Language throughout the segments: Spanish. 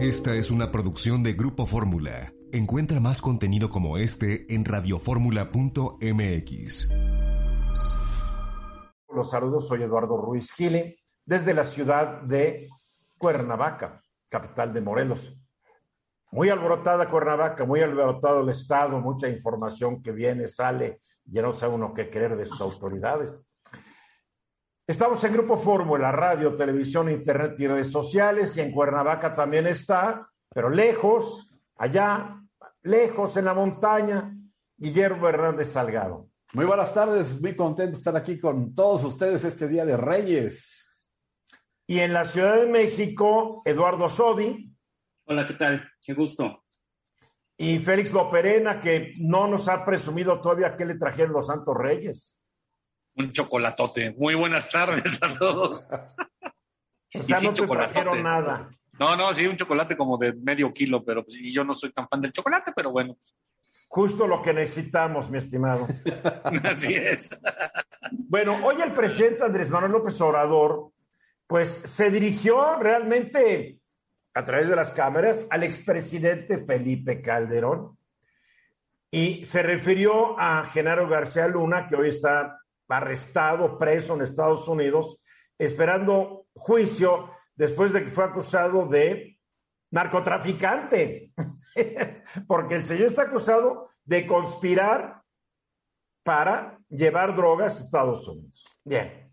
Esta es una producción de Grupo Fórmula. Encuentra más contenido como este en radioformula.mx. Los saludos, soy Eduardo Ruiz Gili, desde la ciudad de Cuernavaca, capital de Morelos. Muy alborotada Cuernavaca, muy alborotado el Estado, mucha información que viene, sale, ya no sabe uno qué creer de sus autoridades. Estamos en Grupo Fórmula, radio, televisión, internet y redes sociales, y en Cuernavaca también está, pero lejos, allá, lejos en la montaña, Guillermo Hernández Salgado. Muy buenas tardes, muy contento de estar aquí con todos ustedes este día de Reyes. Y en la Ciudad de México, Eduardo Sodi Hola, ¿qué tal? Qué gusto. y Félix Loperena, que no nos ha presumido todavía qué le trajeron los Santos Reyes. Un chocolatote. Muy buenas tardes a todos. O sea, Y sí, no te nada. No, no, sí, un chocolate como de medio kilo, pero pues, y yo no soy tan fan del chocolate, pero bueno, Justo lo que necesitamos, mi estimado. así es. Bueno, hoy el presidente Andrés Manuel López Obrador, pues se dirigió realmente a través de las cámaras al expresidente Felipe Calderón y se refirió a Genaro García Luna, que hoy está arrestado, preso en Estados Unidos, esperando juicio después de que fue acusado de narcotraficante, porque el señor está acusado de conspirar para llevar drogas a Estados Unidos. Bien.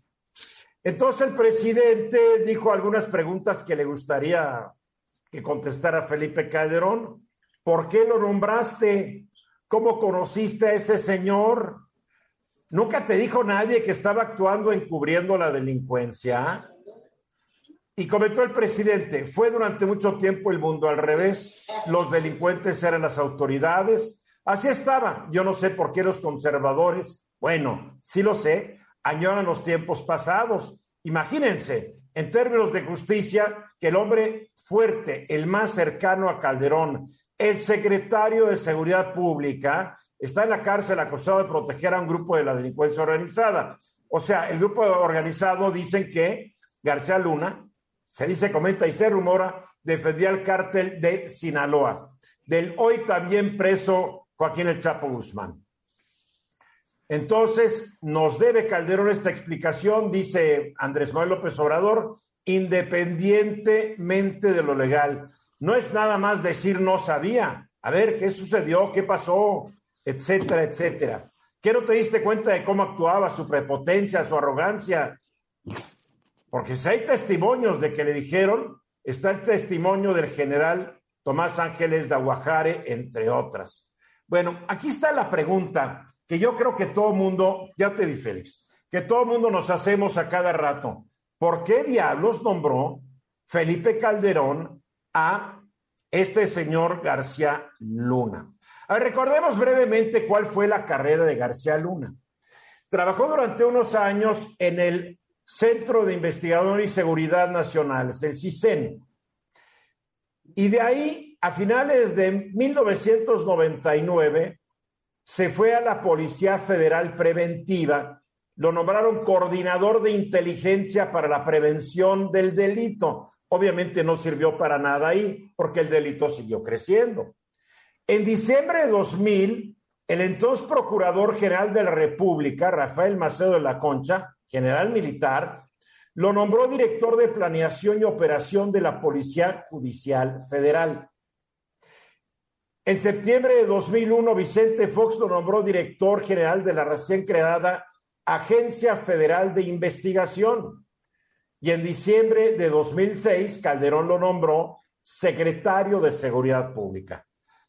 Entonces el presidente dijo algunas preguntas que le gustaría que contestara Felipe Calderón. ¿Por qué lo nombraste? ¿Cómo conociste a ese señor? ¿Nunca te dijo nadie que estaba actuando encubriendo la delincuencia? Y comentó el presidente, fue durante mucho tiempo el mundo al revés. Los delincuentes eran las autoridades. Así estaba. Yo no sé por qué los conservadores, bueno, sí lo sé, añoran los tiempos pasados. Imagínense, en términos de justicia, que el hombre fuerte, el más cercano a Calderón, el secretario de Seguridad Pública, está en la cárcel acusado de proteger a un grupo de la delincuencia organizada. O sea, el grupo organizado dicen que García Luna, se dice, comenta y se rumora, defendía el cártel de Sinaloa, del hoy también preso Joaquín El Chapo Guzmán. Entonces, nos debe Calderón esta explicación, dice Andrés Manuel López Obrador, independientemente de lo legal. No es nada más decir no sabía. A ver, ¿qué sucedió? ¿Qué pasó? Etcétera, etcétera. ¿Qué no te diste cuenta de cómo actuaba, su prepotencia, su arrogancia? Porque si hay testimonios de que le dijeron, está el testimonio del general Tomás Ángeles de Aguajare, entre otras. Bueno, aquí está la pregunta que yo creo que todo mundo, ya te vi Félix, que todo mundo nos hacemos a cada rato. ¿Por qué diablos nombró Felipe Calderón a este señor García Luna? A ver, recordemos brevemente cuál fue la carrera de García Luna. Trabajó durante unos años en el Centro de Investigación y Seguridad Nacional, el CISEN. Y de ahí, a finales de 1999, se fue a la Policía Federal Preventiva, lo nombraron coordinador de inteligencia para la prevención del delito. Obviamente no sirvió para nada ahí, porque el delito siguió creciendo. En diciembre de 2000, el entonces Procurador General de la República, Rafael Macedo de la Concha, general militar, lo nombró director de planeación y operación de la Policía Judicial Federal. En septiembre de 2001, Vicente Fox lo nombró director general de la recién creada Agencia Federal de Investigación. Y en diciembre de 2006, Calderón lo nombró secretario de Seguridad Pública.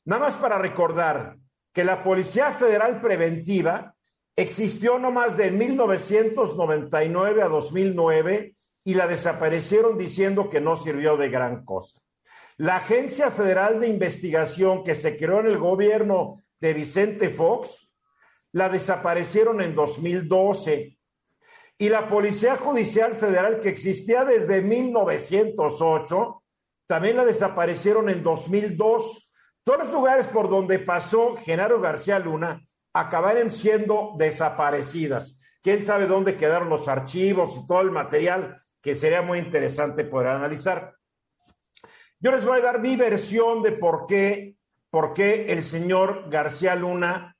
Nada más para recordar que la Policía Federal Preventiva existió no más de 1999 a 2009 y la desaparecieron diciendo que no sirvió de gran cosa. La Agencia Federal de Investigación que se creó en el gobierno de Vicente Fox, la desaparecieron en 2012. Y la Policía Judicial Federal que existía desde 1908, también la desaparecieron en 2002. Todos los lugares por donde pasó Genaro García Luna acabaron siendo desaparecidas. Quién sabe dónde quedaron los archivos y todo el material que sería muy interesante poder analizar. Yo les voy a dar mi versión de por qué, por qué el señor García Luna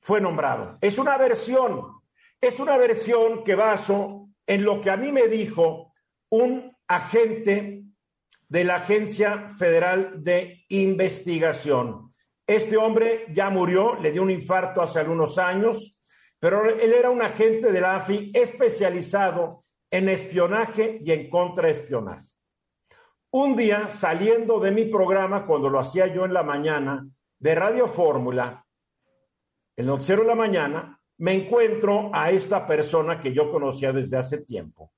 fue nombrado. Es una versión, es una versión que baso en lo que a mí me dijo un agente de la Agencia Federal de Investigación. Este hombre ya murió, le dio un infarto hace algunos años, pero él era un agente de la AFI especializado en espionaje y en contraespionaje. Un día, saliendo de mi programa, cuando lo hacía yo en la mañana, de Radio Fórmula, el noticiero de la mañana, me encuentro a esta persona que yo conocía desde hace tiempo.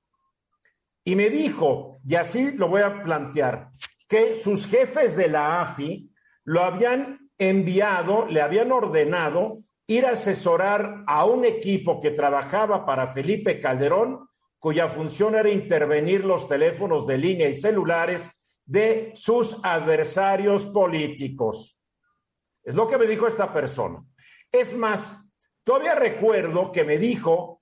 Y me dijo, y así lo voy a plantear, que sus jefes de la AFI lo habían enviado, le habían ordenado ir a asesorar a un equipo que trabajaba para Felipe Calderón cuya función era intervenir los teléfonos de línea y celulares de sus adversarios políticos. Es lo que me dijo esta persona. Es más, todavía recuerdo que me dijo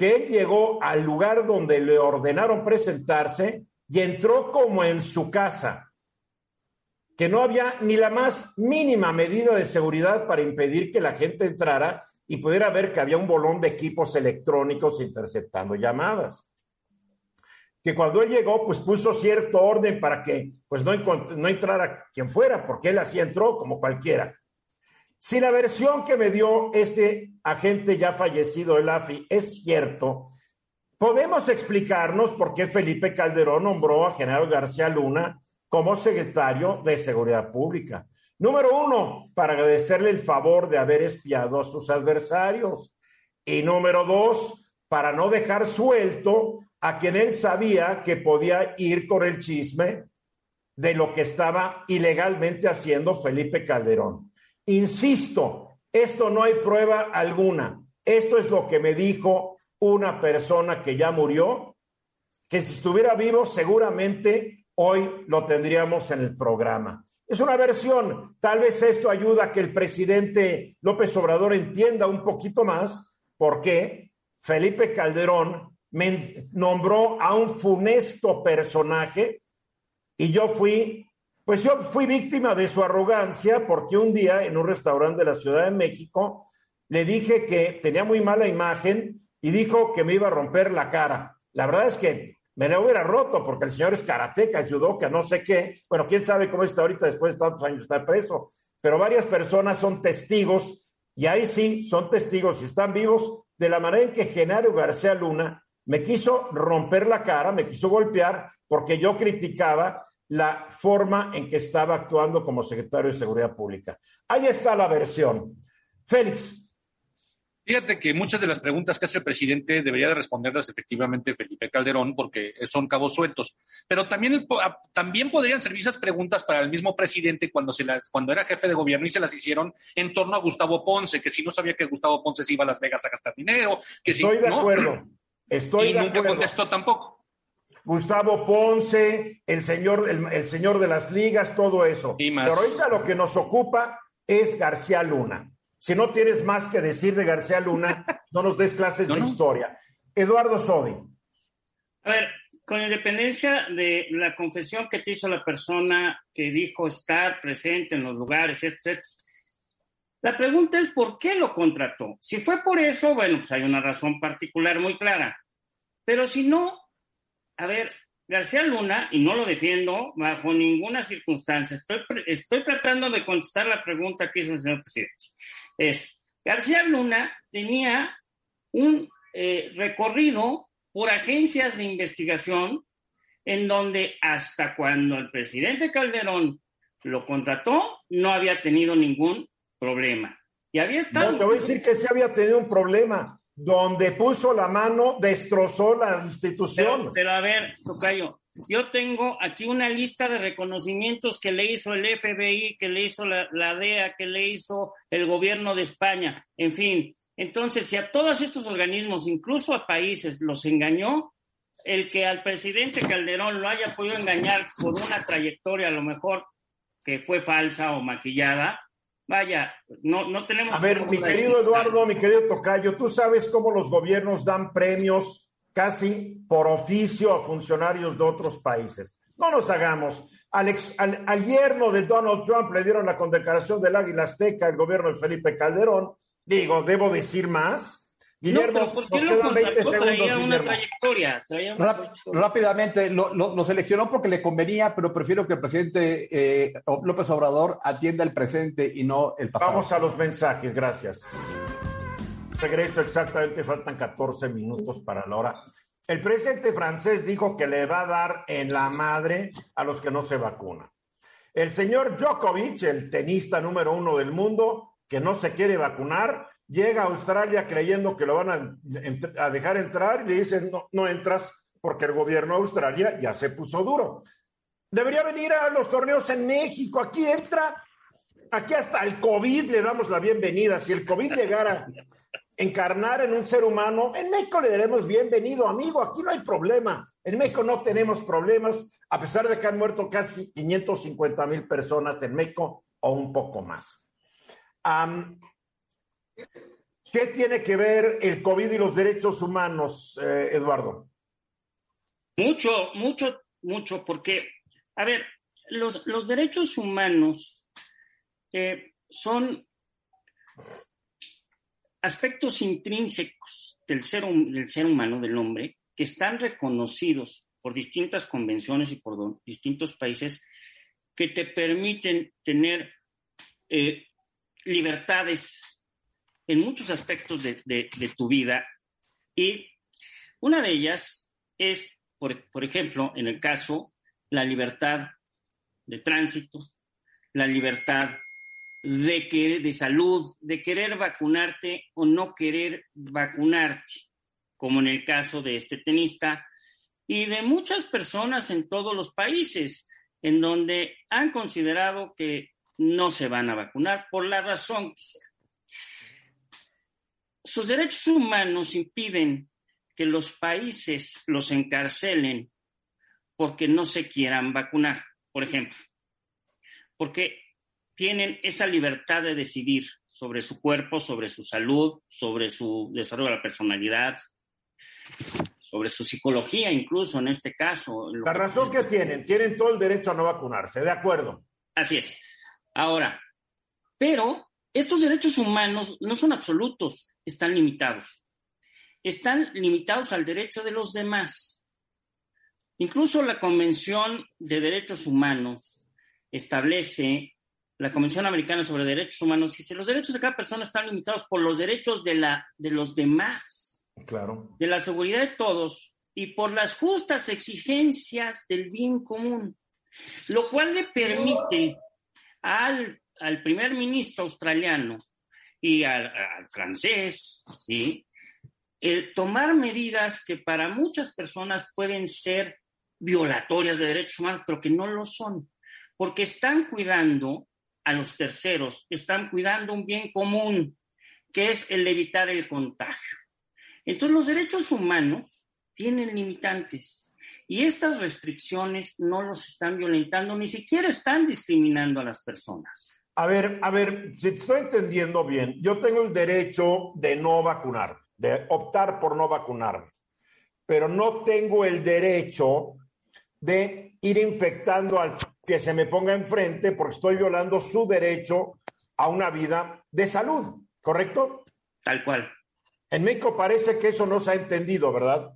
que él llegó al lugar donde le ordenaron presentarse y entró como en su casa, que no había ni la más mínima medida de seguridad para impedir que la gente entrara y pudiera ver que había un bolón de equipos electrónicos interceptando llamadas. Que cuando él llegó, pues puso cierto orden para que pues no, no entrara quien fuera, porque él así entró como cualquiera. Si la versión que me dio este agente ya fallecido, el AFI, es cierto, podemos explicarnos por qué Felipe Calderón nombró a General García Luna como secretario de Seguridad Pública. Número uno, para agradecerle el favor de haber espiado a sus adversarios. Y número dos, para no dejar suelto a quien él sabía que podía ir con el chisme de lo que estaba ilegalmente haciendo Felipe Calderón. Insisto, esto no hay prueba alguna. Esto es lo que me dijo una persona que ya murió, que si estuviera vivo seguramente hoy lo tendríamos en el programa. Es una versión. Tal vez esto ayuda a que el presidente López Obrador entienda un poquito más por qué Felipe Calderón me nombró a un funesto personaje y yo fui, pues yo fui víctima de su arrogancia porque un día en un restaurante de la Ciudad de México le dije que tenía muy mala imagen y dijo que me iba a romper la cara. La verdad es que me lo hubiera roto porque el señor es karateca, que no sé qué. Bueno, quién sabe cómo está ahorita después de tantos años está preso. Pero varias personas son testigos y ahí sí son testigos y están vivos de la manera en que Genaro García Luna me quiso romper la cara, me quiso golpear porque yo criticaba la forma en que estaba actuando como secretario de Seguridad Pública. Ahí está la versión. Félix, Fíjate que muchas de las preguntas que hace el presidente debería de responderlas efectivamente Felipe Calderón porque son cabos sueltos. Pero también, ah, también podrían servir esas preguntas para el mismo presidente cuando, se las, cuando era jefe de gobierno y se las hicieron en torno a Gustavo Ponce, que si no sabía que Gustavo Ponce se iba a Las Vegas a gastar dinero. Que Estoy de acuerdo. Estoy y de nunca acuerdo. contestó tampoco. Gustavo Ponce, el señor, el, el señor de las ligas, todo eso. Y más. Pero ahorita lo que nos ocupa es García Luna. Si no tienes más que decir de García Luna, no nos des clases No, de no. historia. Eduardo Sodi. A ver, con independencia de la confesión que te hizo la persona que dijo estar presente en los lugares, esto, la pregunta es por qué lo contrató. Si fue por eso, bueno, pues hay una razón particular muy clara. Pero si no, a ver, García Luna, y no lo defiendo bajo ninguna circunstancia, estoy, estoy tratando de contestar la pregunta que hizo el señor presidente. Es, García Luna tenía un eh, recorrido por agencias de investigación en donde hasta cuando el presidente Calderón lo contrató, no había tenido ningún problema. Y había estado... No, te voy a decir que sí había tenido un problema. Donde puso la mano, destrozó la institución. Pero, a ver, Tocayo, yo tengo aquí una lista de reconocimientos que le hizo el FBI, que le hizo la, la DEA, que le hizo el gobierno de España, en fin. Entonces, si a todos estos organismos, incluso a países, los engañó, el que al presidente Calderón lo haya podido engañar por una trayectoria a lo mejor que fue falsa o maquillada, vaya, no, no tenemos... A ver, mi querido Eduardo, mi querido Tocayo, tú sabes cómo los gobiernos dan premios casi por oficio a funcionarios de otros países. No nos hagamos. Al, ex- al- al yerno de Donald Trump le dieron la condecoración del Águila Azteca, el gobierno de Felipe Calderón. Digo, ¿debo decir más? Guillermo, no, pero ¿por qué nos lo quedan 20 contrató? segundos, Traía una Guillermo. trayectoria, traía una Ráp- trayectoria. rápidamente, lo, lo- lo seleccionó porque le convenía, pero prefiero que el presidente eh, López Obrador atienda el presente y no el pasado. Vamos a los mensajes, gracias. Regreso exactamente, faltan 14 minutos para la hora. El presidente francés dijo que le va a dar en la madre a los que no se vacunan. El señor Djokovic, el tenista número uno del mundo, que no se quiere vacunar, llega a Australia creyendo que lo van a, dejar entrar y le dicen, no, no entras porque el gobierno de Australia ya se puso duro. Debería venir a los torneos en México, aquí entra Aquí hasta el COVID le damos la bienvenida. Si el COVID llegara a encarnar en un ser humano, en México le daremos bienvenido, amigo. Aquí no hay problema. En México no tenemos problemas, a pesar de que han muerto casi 550 mil personas en México o un poco más. ¿Qué tiene que ver el COVID y los derechos humanos, eh, Eduardo? Mucho, mucho, mucho, porque, a ver, los, los derechos humanos eh, son aspectos intrínsecos del ser, del ser humano, del hombre, que están reconocidos por distintas convenciones y por distintos países que te permiten tener eh, libertades en muchos aspectos de, de- tu vida. Y una de ellas es, por, por ejemplo, en el caso, la libertad de tránsito, la libertad de, que, de salud, de querer vacunarte o no querer vacunarte, como en el caso de este tenista y de muchas personas en todos los países, en donde han considerado que no se van a vacunar por la razón que sea. Sus derechos humanos impiden que los países los encarcelen porque no se quieran vacunar, por ejemplo, porque tienen esa libertad de decidir sobre su cuerpo, sobre su salud, sobre su desarrollo de la personalidad, sobre su psicología incluso en este caso. La razón que tienen, tienen todo el derecho a no vacunarse, de acuerdo. Así es. Ahora, pero estos derechos humanos no son absolutos, están limitados. Están limitados al derecho de los demás. Incluso la Convención de Derechos Humanos establece, la Convención Americana sobre Derechos Humanos dice, los derechos de cada persona están limitados por los derechos de, la, de los demás Claro. de la seguridad de todos y por las justas exigencias del bien común, lo cual le permite al, al primer ministro australiano y al, francés el tomar medidas que para muchas personas pueden ser violatorias de derechos humanos, pero que no lo son, porque están cuidando a los terceros, están cuidando un bien común, que es el evitar el contagio. Entonces los derechos humanos tienen limitantes y estas restricciones no los están violentando, ni siquiera están discriminando a las personas. A ver, a ver, si te estoy entendiendo bien, yo tengo el derecho de no vacunar, de optar por no vacunarme, pero no tengo el derecho de ir infectando al que se me ponga enfrente porque estoy violando su derecho a una vida de salud, ¿correcto? Tal cual. En México parece que eso no se ha entendido, ¿verdad?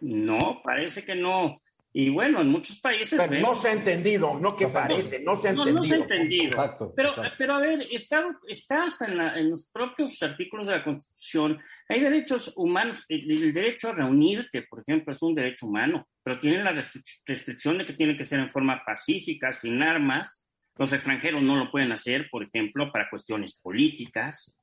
No, parece que no. Y bueno, en muchos países... Vemos- no se ha entendido, no que No parece, no se ha no, entendido. no se ha entendido. Exacto, Pero, exacto. pero a ver, está, está hasta en, la- en los propios artículos de la Constitución. Hay derechos humanos. El, el derecho a reunirte, por ejemplo, es un derecho humano, pero tiene la restric- restricción de que tiene que ser en forma pacífica, sin armas. Los extranjeros no lo pueden hacer, por ejemplo, para cuestiones políticas.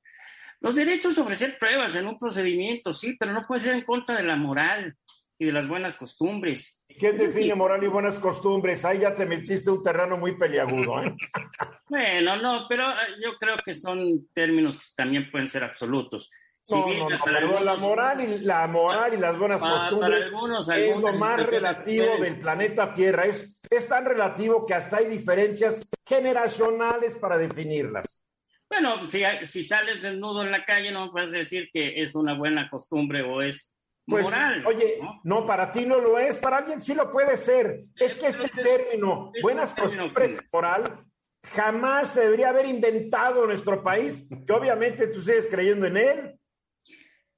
Los derechos de ofrecer pruebas en un procedimiento, sí, pero no puede ser en contra de la moral y de las buenas costumbres. ¿Quién define moral y buenas costumbres? Ahí ya te metiste un terreno muy peliagudo. ¿eh? Bueno, no, pero eh, yo creo que son términos que también pueden ser absolutos. Si No, bien no, no, para pero la moral y la moral y las buenas Para- para costumbres algunos- es lo más relativo pueden- del planeta Tierra. Es, es tan relativo que hasta hay diferencias generacionales para definirlas. Bueno, si, si sales desnudo en la calle, no puedes decir que es una buena costumbre o es Pues, moral. oye, ¿no? no, para ti no lo es, para alguien sí lo puede ser. Es que este término, buenas costumbres moral, jamás se debería haber inventado en nuestro país, que obviamente tú sigues creyendo en él.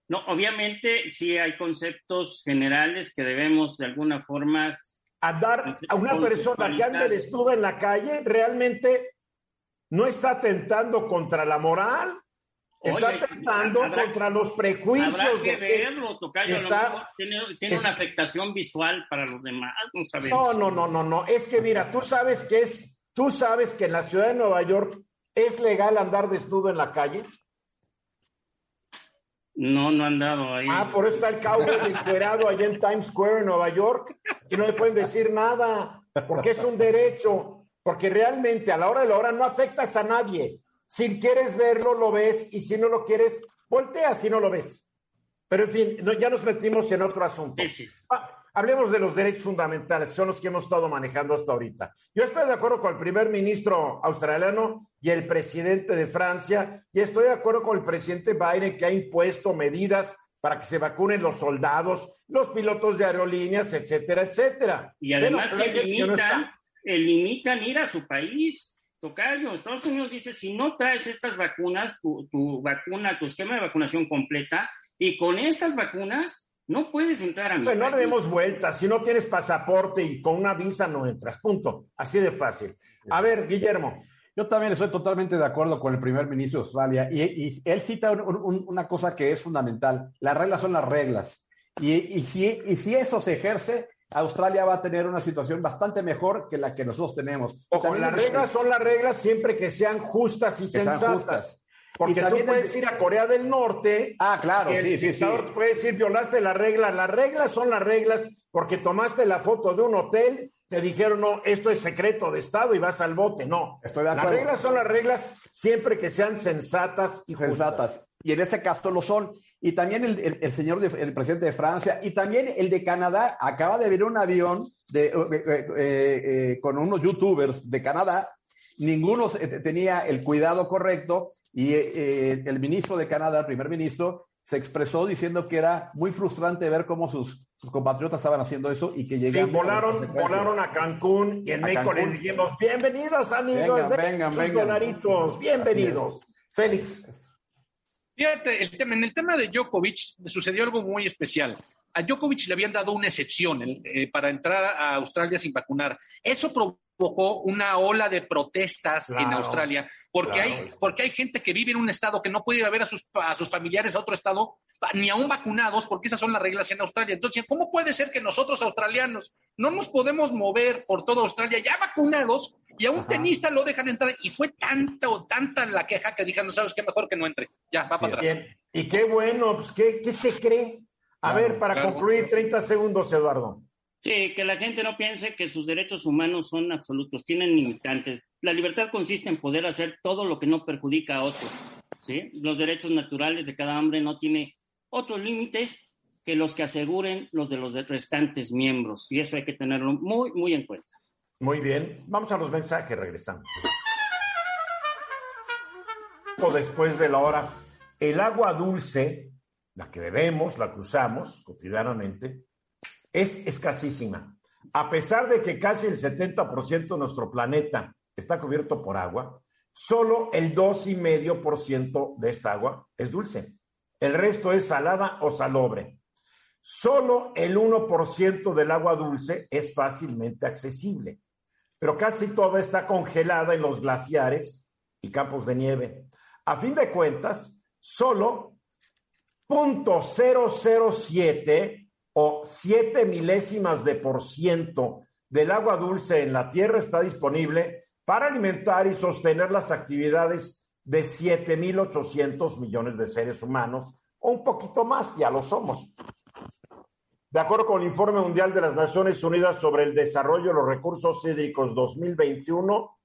No, obviamente sí hay conceptos generales que debemos de alguna forma Andar a una persona que ande desnuda en la calle realmente no está atentando contra la moral, está Oye, habrá- contra los prejuicios. Habrá que verlo, Tocayo. está- tiene, tiene es- una afectación visual para los demás, no No, sabemos. no, no, no, no. Es que mira, tú sabes que es, tú sabes que en la ciudad de Nueva York es legal andar desnudo en la calle. No, no han dado ahí. Ah, por eso está el cowboy encuerado allá en Times Square en Nueva York y no le pueden decir nada porque es un derecho, porque realmente a la hora de la hora no afectas a nadie. Si quieres verlo, lo ves y si no lo quieres, voltea si no lo ves. Pero en fin, no- ya nos metimos en otro asunto. Sí, sí. Ah, hablemos de los derechos fundamentales, son los que hemos estado manejando hasta ahorita. Yo estoy de acuerdo con el primer ministro australiano y el presidente de Francia, y estoy de acuerdo con el presidente Biden que ha impuesto medidas para que se vacunen los soldados, los pilotos de aerolíneas, etcétera, etcétera. Y además Bueno, que no eh, limitan ir a su país. Tocayo, Estados Unidos dice, si no traes estas vacunas, tu, tu vacuna, tu esquema de vacunación completa, y con estas vacunas no puedes entrar a mi Bueno, no le demos vueltas. Si no tienes pasaporte y con una visa no entras. Punto. Así de fácil. A ver, Guillermo. Yo también estoy totalmente de acuerdo con el primer ministro de Australia y, y él cita un- un- una cosa que es fundamental. Las reglas son las reglas. Y, y si, y si eso se ejerce, Australia va a tener una situación bastante mejor que la que nosotros tenemos. Ojo, las reglas son las reglas siempre que sean justas y sensatas. Porque tú puedes el- ir a Corea del Norte. Ah, claro, el sí, sí, sí. puede decir, violaste la regla. Las reglas son las reglas porque tomaste la foto de un hotel, te dijeron, no, esto es secreto de Estado y vas al bote. No. Estoy de Las acuerdo. reglas son las reglas siempre que sean sensatas y justas. sensatas. Y en este caso lo son. Y también el, el- el señor, de- el presidente de Francia, y también el de Canadá, acaba de ver un avión de, eh, eh, eh, con unos youtubers de Canadá. Ninguno tenía el cuidado correcto y eh, eh, el ministro de Canadá, el primer ministro, se expresó diciendo que era muy frustrante ver cómo sus, sus compatriotas estaban haciendo eso y que Sí, llegaban. volaron, volaron a Cancún y en A México Cancún. les dijimos, bienvenidos amigos, Vengan, de vengan, sus vengan. dolaritos, bienvenidos. Félix, Fíjate, el tema, en el tema de Djokovic sucedió algo muy especial. A Djokovic le habían dado una excepción eh, para entrar a Australia sin vacunar. Eso provocó una ola de protestas en Australia, porque, claro. hay, porque hay gente que vive en un estado que no puede ir a ver a sus, a sus familiares a otro estado, ni aún vacunados, porque esas son las reglas en Australia. Entonces, ¿cómo puede ser que nosotros australianos no nos podemos mover por toda Australia ya vacunados y a un Ajá. tenista lo dejan entrar? Y fue tanta o tanta la queja que dijeron, ¿sabes qué? Mejor que no entre. Ya, va para atrás. bien. Y qué bueno, pues, ¿qué, qué se cree? A Claro, ver, para concluir, 30 segundos, Eduardo. Sí, que la gente no piense que sus derechos humanos son absolutos, tienen limitantes. La libertad consiste en poder hacer todo lo que no perjudica a otros. Los derechos naturales de cada hombre no tienen otros límites que los que aseguren los de los restantes miembros. Y eso hay que tenerlo muy, muy en cuenta. Muy bien, vamos a los mensajes, regresamos. Después de la hora, el agua dulce, la que bebemos, la que usamos cotidianamente, es escasísima. A pesar de que casi el 70% de nuestro planeta está cubierto por agua, solo el 2,5% de esta agua es dulce. El resto es salada o salobre. Solo el 1% del agua dulce es fácilmente accesible, pero casi toda está congelada en los glaciares y campos de nieve. A fin de cuentas, solo 0.007 o 7 milésimas de por ciento del agua dulce en la Tierra está disponible para alimentar y sostener las actividades de 7.800 millones de seres humanos, o un poquito más, ya lo somos. De acuerdo con el Informe Mundial de las Naciones Unidas sobre el Desarrollo de los Recursos Hídricos 2021,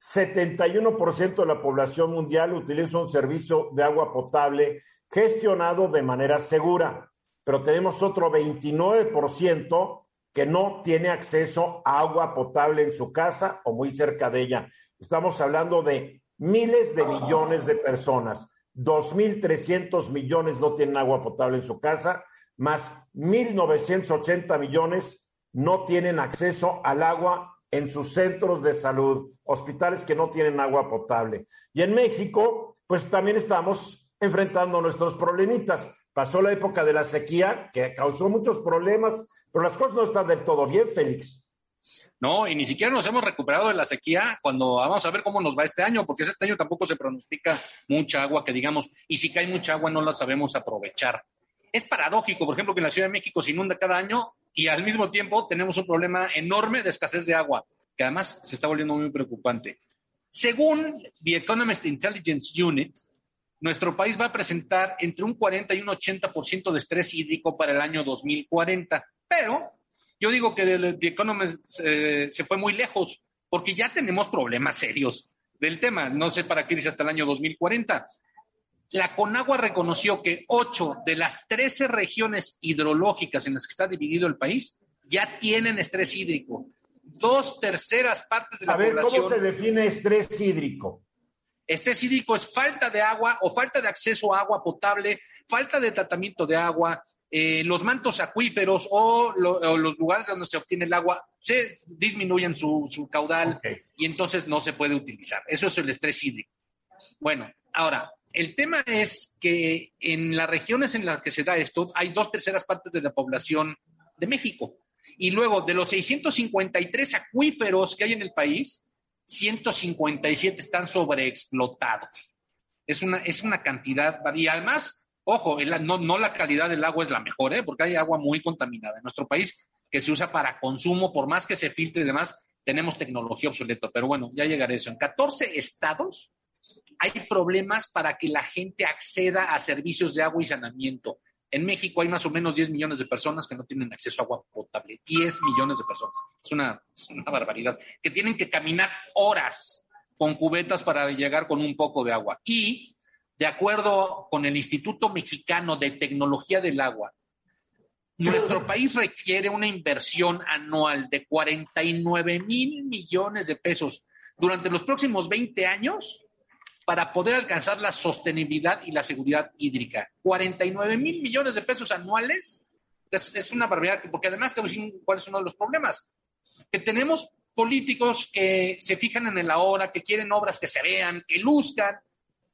71% de la población mundial utiliza un servicio de agua potable gestionado de manera segura, pero tenemos otro 29% que no tiene acceso a agua potable en su casa o muy cerca de ella. Estamos hablando de miles de millones de personas. 2.300 millones no tienen agua potable en su casa, más 1.980 millones no tienen acceso al agua en sus centros de salud, hospitales que no tienen agua potable. Y en México, pues también estamos enfrentando nuestros problemitas. Pasó la época de la sequía, que causó muchos problemas, pero las cosas no están del todo bien, Félix. No, y ni siquiera nos hemos recuperado de la sequía cuando vamos a ver cómo nos va este año, porque este año tampoco se pronostica mucha agua, que digamos, y si cae mucha agua no la sabemos aprovechar. Es paradójico, por ejemplo, que en la Ciudad de México se inunda cada año y al mismo tiempo tenemos un problema enorme de escasez de agua, que además se está volviendo muy preocupante. Según The Economist Intelligence Unit, nuestro país va a presentar entre un 40 y un 80% de estrés hídrico para el año 2040. Pero yo digo que The Economist eh, se fue muy lejos, porque ya tenemos problemas serios del tema. No sé para qué irse hasta el año 2040. La Conagua reconoció que ocho de las 13 regiones hidrológicas en las que está dividido el país ya tienen estrés hídrico. Dos terceras partes de la A ver, población. ¿cómo se define estrés hídrico? Estrés hídrico es falta de agua o falta de acceso a agua potable, falta de tratamiento de agua, eh, los mantos acuíferos o, lo- o los lugares donde se obtiene el agua se disminuyen su, su caudal y entonces no se puede utilizar. Eso es el estrés hídrico. Bueno, ahora, el tema es que en las regiones en las que se da esto, hay dos terceras partes de la población de México. Y luego, de los 653 acuíferos que hay en el país, 157 están sobreexplotados. Es una, es una cantidad, y además, ojo, no, no la calidad del agua es la mejor, ¿eh? porque hay agua muy contaminada. En nuestro país, que se usa para consumo, por más que se filtre y demás, tenemos tecnología obsoleta. Pero bueno, ya llegaré a eso. En 14 estados hay problemas para que la gente acceda a servicios de agua y saneamiento. En México hay más o menos 10 millones de personas que no tienen acceso a agua potable. 10 millones de personas. Es una, es una barbaridad. Que tienen que caminar horas con cubetas para llegar con un poco de agua. Y, de acuerdo con el Instituto Mexicano de Tecnología del Agua, nuestro país requiere una inversión anual de 49 mil millones de pesos durante los próximos 20 años para poder alcanzar la sostenibilidad y la seguridad hídrica. 49 mil millones de pesos anuales es, es una barbaridad, porque además te voy a decir cuál es uno de los problemas. Que tenemos políticos que se fijan en el ahora, que quieren obras que se vean, que luzcan,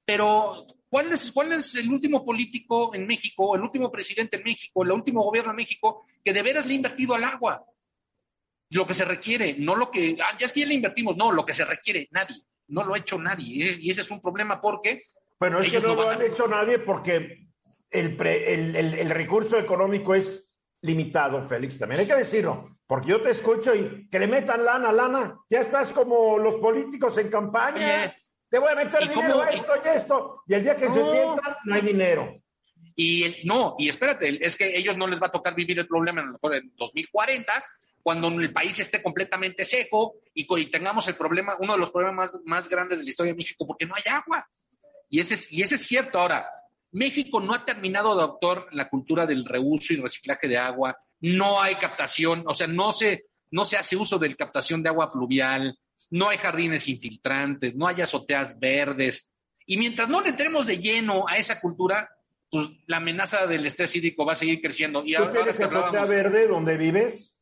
pero ¿cuál es, ¿cuál es el último político en México, el último presidente en México, el último gobierno en México que de veras le ha invertido al agua? Lo que se requiere, no lo que, ah, ya es que ya le invertimos, no, lo que se requiere, nadie, no lo ha hecho nadie, ¿eh? y ese es un problema porque Bueno, es que no no lo han a- hecho nadie porque el, pre- el, el- el recurso económico es limitado, Félix. También hay que decirlo, porque yo te escucho y que le metan lana, lana. Ya estás como los políticos en campaña. Oye, te voy a meter ¿y dinero cómo- a esto y esto. Y el día que se sientan, no hay dinero. Y el- no, y espérate, es que ellos no les va a tocar vivir el problema a lo mejor en 2040, cuando el país esté completamente seco y, tengamos el problema, uno de los problemas más, más grandes de la historia de México, porque no hay agua. Y ese, es, y ese es cierto. Ahora, México no ha terminado de adoptar la cultura del reuso y reciclaje de agua, no hay captación, o sea, no se, no se hace uso de la captación de agua fluvial, no hay jardines infiltrantes, no hay azoteas verdes. Y mientras no le entremos de lleno a esa cultura, pues la amenaza del estrés hídrico va a seguir creciendo. Y ¿Tú tienes azotea verde donde vives?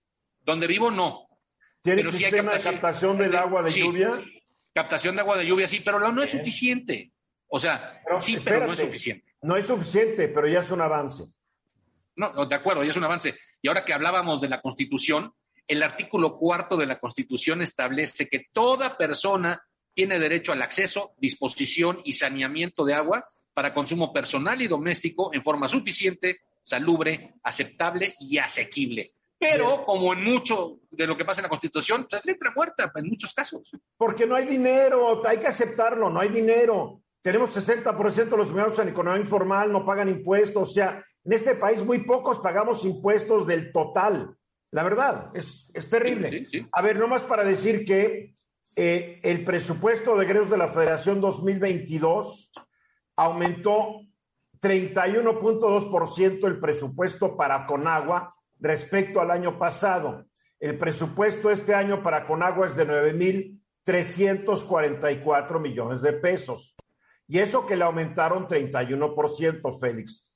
Donde vivo, no. ¿Tienes Pero sí sistema de captación- del agua de Sí. lluvia? Captación de agua de lluvia, sí, pero no es suficiente. O sea, Pero, sí, pero no es suficiente. No es suficiente, pero ya es un avance. No, no, de acuerdo, y es un avance. Y ahora que hablábamos de la Constitución, el artículo cuarto de la Constitución establece que toda persona tiene derecho al acceso, disposición y saneamiento de agua para consumo personal y doméstico en forma suficiente, salubre, aceptable y asequible. Pero, como en mucho de lo que pasa en la Constitución, pues es letra muerta en muchos casos. Porque no hay dinero, hay que aceptarlo, no hay dinero. tenemos 60% de los mexicanos en economía informal, no pagan impuestos, o sea, en este país muy pocos pagamos impuestos del total. La verdad, es, es terrible. Sí, sí, sí. A ver, nomás para decir que eh, el presupuesto de egresos de la Federación 2022 aumentó 31.2% el presupuesto para Conagua respecto al año pasado. El presupuesto este año para Conagua es de 9.344 millones de pesos. Y eso que le aumentaron 31%, Félix.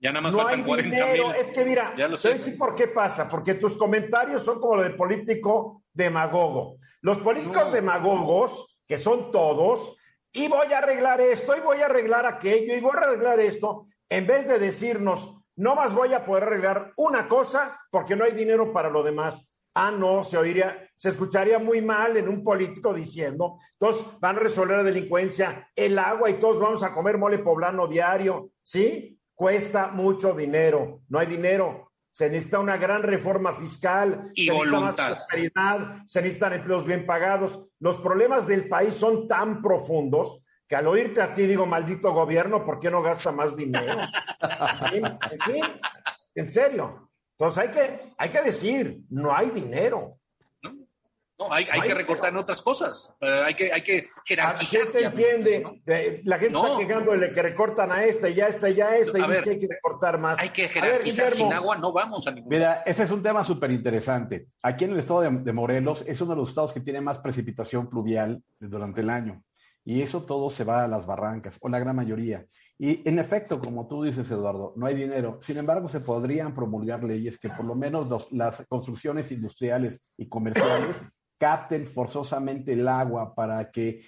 Ya nada más No hay 40 dinero. mil. Es que mira, Ya lo sé. decir por qué pasa. Porque tus comentarios son como lo de político demagogo. Los políticos No. demagogos, que son todos, y voy a arreglar esto, y voy a arreglar aquello, y voy a arreglar esto, en vez de decirnos, no más voy a poder arreglar una cosa porque no hay dinero para lo demás. Ah, no, se oiría, se escucharía muy mal en un político diciendo, todos van a resolver la delincuencia, el agua y todos vamos a comer mole poblano diario, ¿sí? Cuesta mucho dinero, no hay dinero. Se necesita una gran reforma fiscal, Y se necesita más voluntad. prosperidad, se necesitan empleos bien pagados. Los problemas del país son tan profundos que al oírte a ti digo, maldito gobierno, ¿por qué no gasta más dinero? En fin, en fin, en serio. Entonces hay que, hay que decir, no hay dinero. No, hay, hay Ay, que recortar en otras cosas. Eh, hay que, hay que ¿A jerarquizar. quién te ya, entiende? ¿no? La gente No. está quejando de que recortan a esta y ya esta y ya esta y dice que hay que recortar más. Hay que ver, jerarquizar. Sin agua no vamos a ningún Mira, ese es un tema súper interesante. Aquí en el estado de, de Morelos es uno de los estados que tiene más precipitación pluvial durante el año. Y eso todo se va a las barrancas, o la gran mayoría. Y en efecto, como tú dices, Eduardo, no hay dinero. Sin embargo, se podrían promulgar leyes que por lo menos las construcciones industriales y comerciales capten forzosamente el agua para que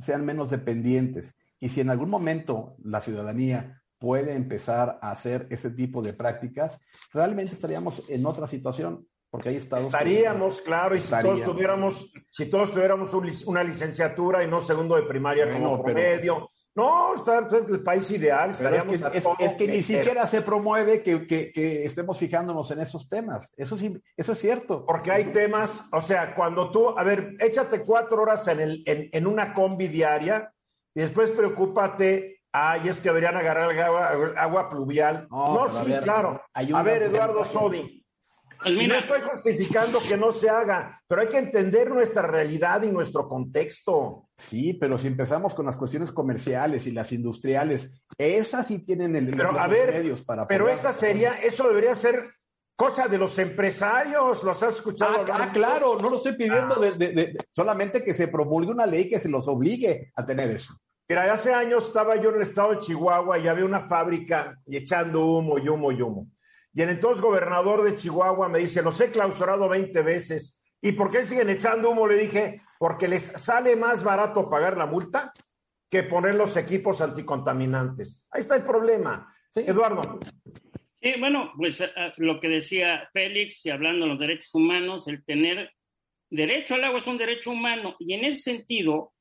sean menos dependientes. Y si en algún momento la ciudadanía puede empezar a hacer ese tipo de prácticas, realmente estaríamos en otra situación, porque hay estados... Estaríamos, claro, y si todos Estaríamos. tuviéramos, si todos tuviéramos un una licenciatura y no segundo de primaria Bueno, como pero- promedio. No, está está el país ideal, Pero es estaríamos que, a es- que ni siquiera se promueve que, que- que estemos fijándonos en esos temas. Eso sí, eso es cierto. Porque hay temas, o sea, cuando tú, a ver, échate cuatro horas en, el, en, en una combi diaria y después preocúpate, ay, es que deberían agarrar el agua, agua pluvial. No, sí, ver, claro. A ver, Eduardo Sodi, Pues no estoy justificando que no se haga, pero hay que entender nuestra realidad y nuestro contexto. Sí, pero si empezamos con las cuestiones comerciales y las industriales, esas sí tienen el, Pero, los a ver, medios para Pero esa sería, eso debería ser cosa de los empresarios, ¿los has escuchado? Ah, ah, claro, no lo estoy pidiendo Ah. de, de- de- de- solamente que se promulgue una ley que se los obligue a tener eso. Mira, hace años estaba yo en el estado de Chihuahua y había una fábrica y echando humo y humo y humo. Y el entonces gobernador de Chihuahua me dice, los he clausurado 20 veces. ¿Y por qué siguen echando humo? Le dije, porque les sale más barato pagar la multa que poner los equipos anticontaminantes. Ahí está el problema. Eduardo, Sí, bueno, pues eh, eh, lo que decía Félix, y hablando de los derechos humanos, el tener derecho al agua es un derecho humano, y en ese sentido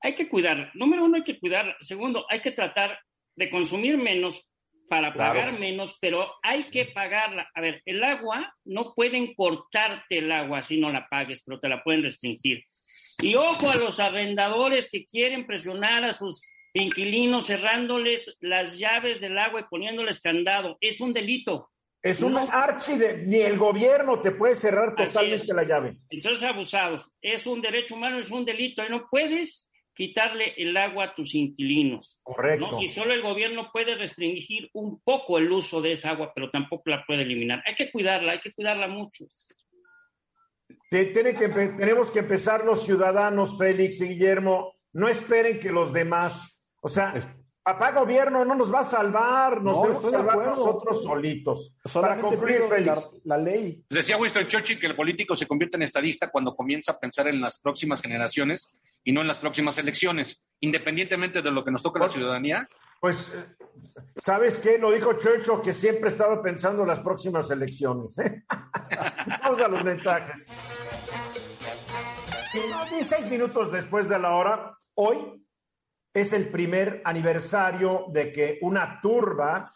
hay que cuidar. Número uno, hay que cuidar. Segundo, hay que tratar de consumir menos para Claro. pagar menos, pero hay que pagarla. A ver, el agua, no pueden cortarte el agua si no la pagues, pero te la pueden restringir. Y ojo a los arrendadores que quieren presionar a sus inquilinos cerrándoles las llaves del agua y poniéndoles candado. Es un delito. es un No. archi de... Ni el gobierno te puede cerrar totalmente la llave. Entonces, abusados. Es un derecho humano, es un delito. Y no puedes quitarle el agua a tus inquilinos. Correcto. ¿no? Y solo el gobierno puede restringir un poco el uso de esa agua, pero tampoco la puede eliminar. Hay que cuidarla, hay que cuidarla mucho. Te- tiene que empe- tenemos que empezar los ciudadanos, Félix y Guillermo. No esperen que los demás, o sea, Es- papá gobierno no nos va a salvar, nos No, tenemos que estoy de salvar acuerdo. nosotros solitos. Para concluir, Félix, la, la ley. Decía Winston Churchill que el político se convierte en estadista cuando comienza a pensar en las próximas generaciones y no en las próximas elecciones, independientemente de lo que nos toque a la ciudadanía. pues, eh, ¿sabes qué? Lo dijo Churchill que siempre estaba pensando en las próximas elecciones. ¿eh? Vamos a los mensajes. 16 minutos después de la hora, hoy es el primer aniversario de que una turba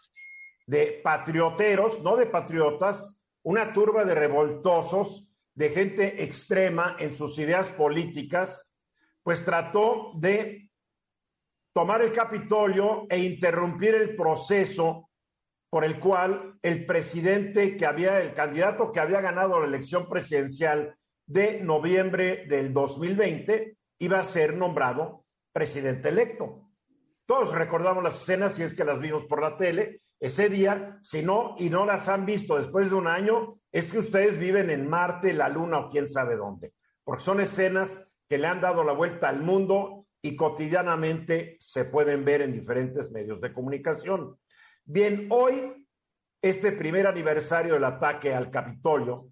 de patrioteros, no de patriotas, una turba de revoltosos, de gente extrema en sus ideas políticas, pues trató de tomar el Capitolio e interrumpir el proceso por el cual el presidente que había, el candidato que había ganado la elección presidencial de noviembre del 2020 iba a ser nombrado presidente electo. Todos recordamos las escenas, si es que las vimos por la tele, ese día, si no, y no las han visto después de un año, es que ustedes viven en Marte, la Luna o quién sabe dónde, porque son escenas que le han dado la vuelta al mundo y cotidianamente se pueden ver en diferentes medios de comunicación. Bien, hoy, este primer aniversario del ataque al Capitolio,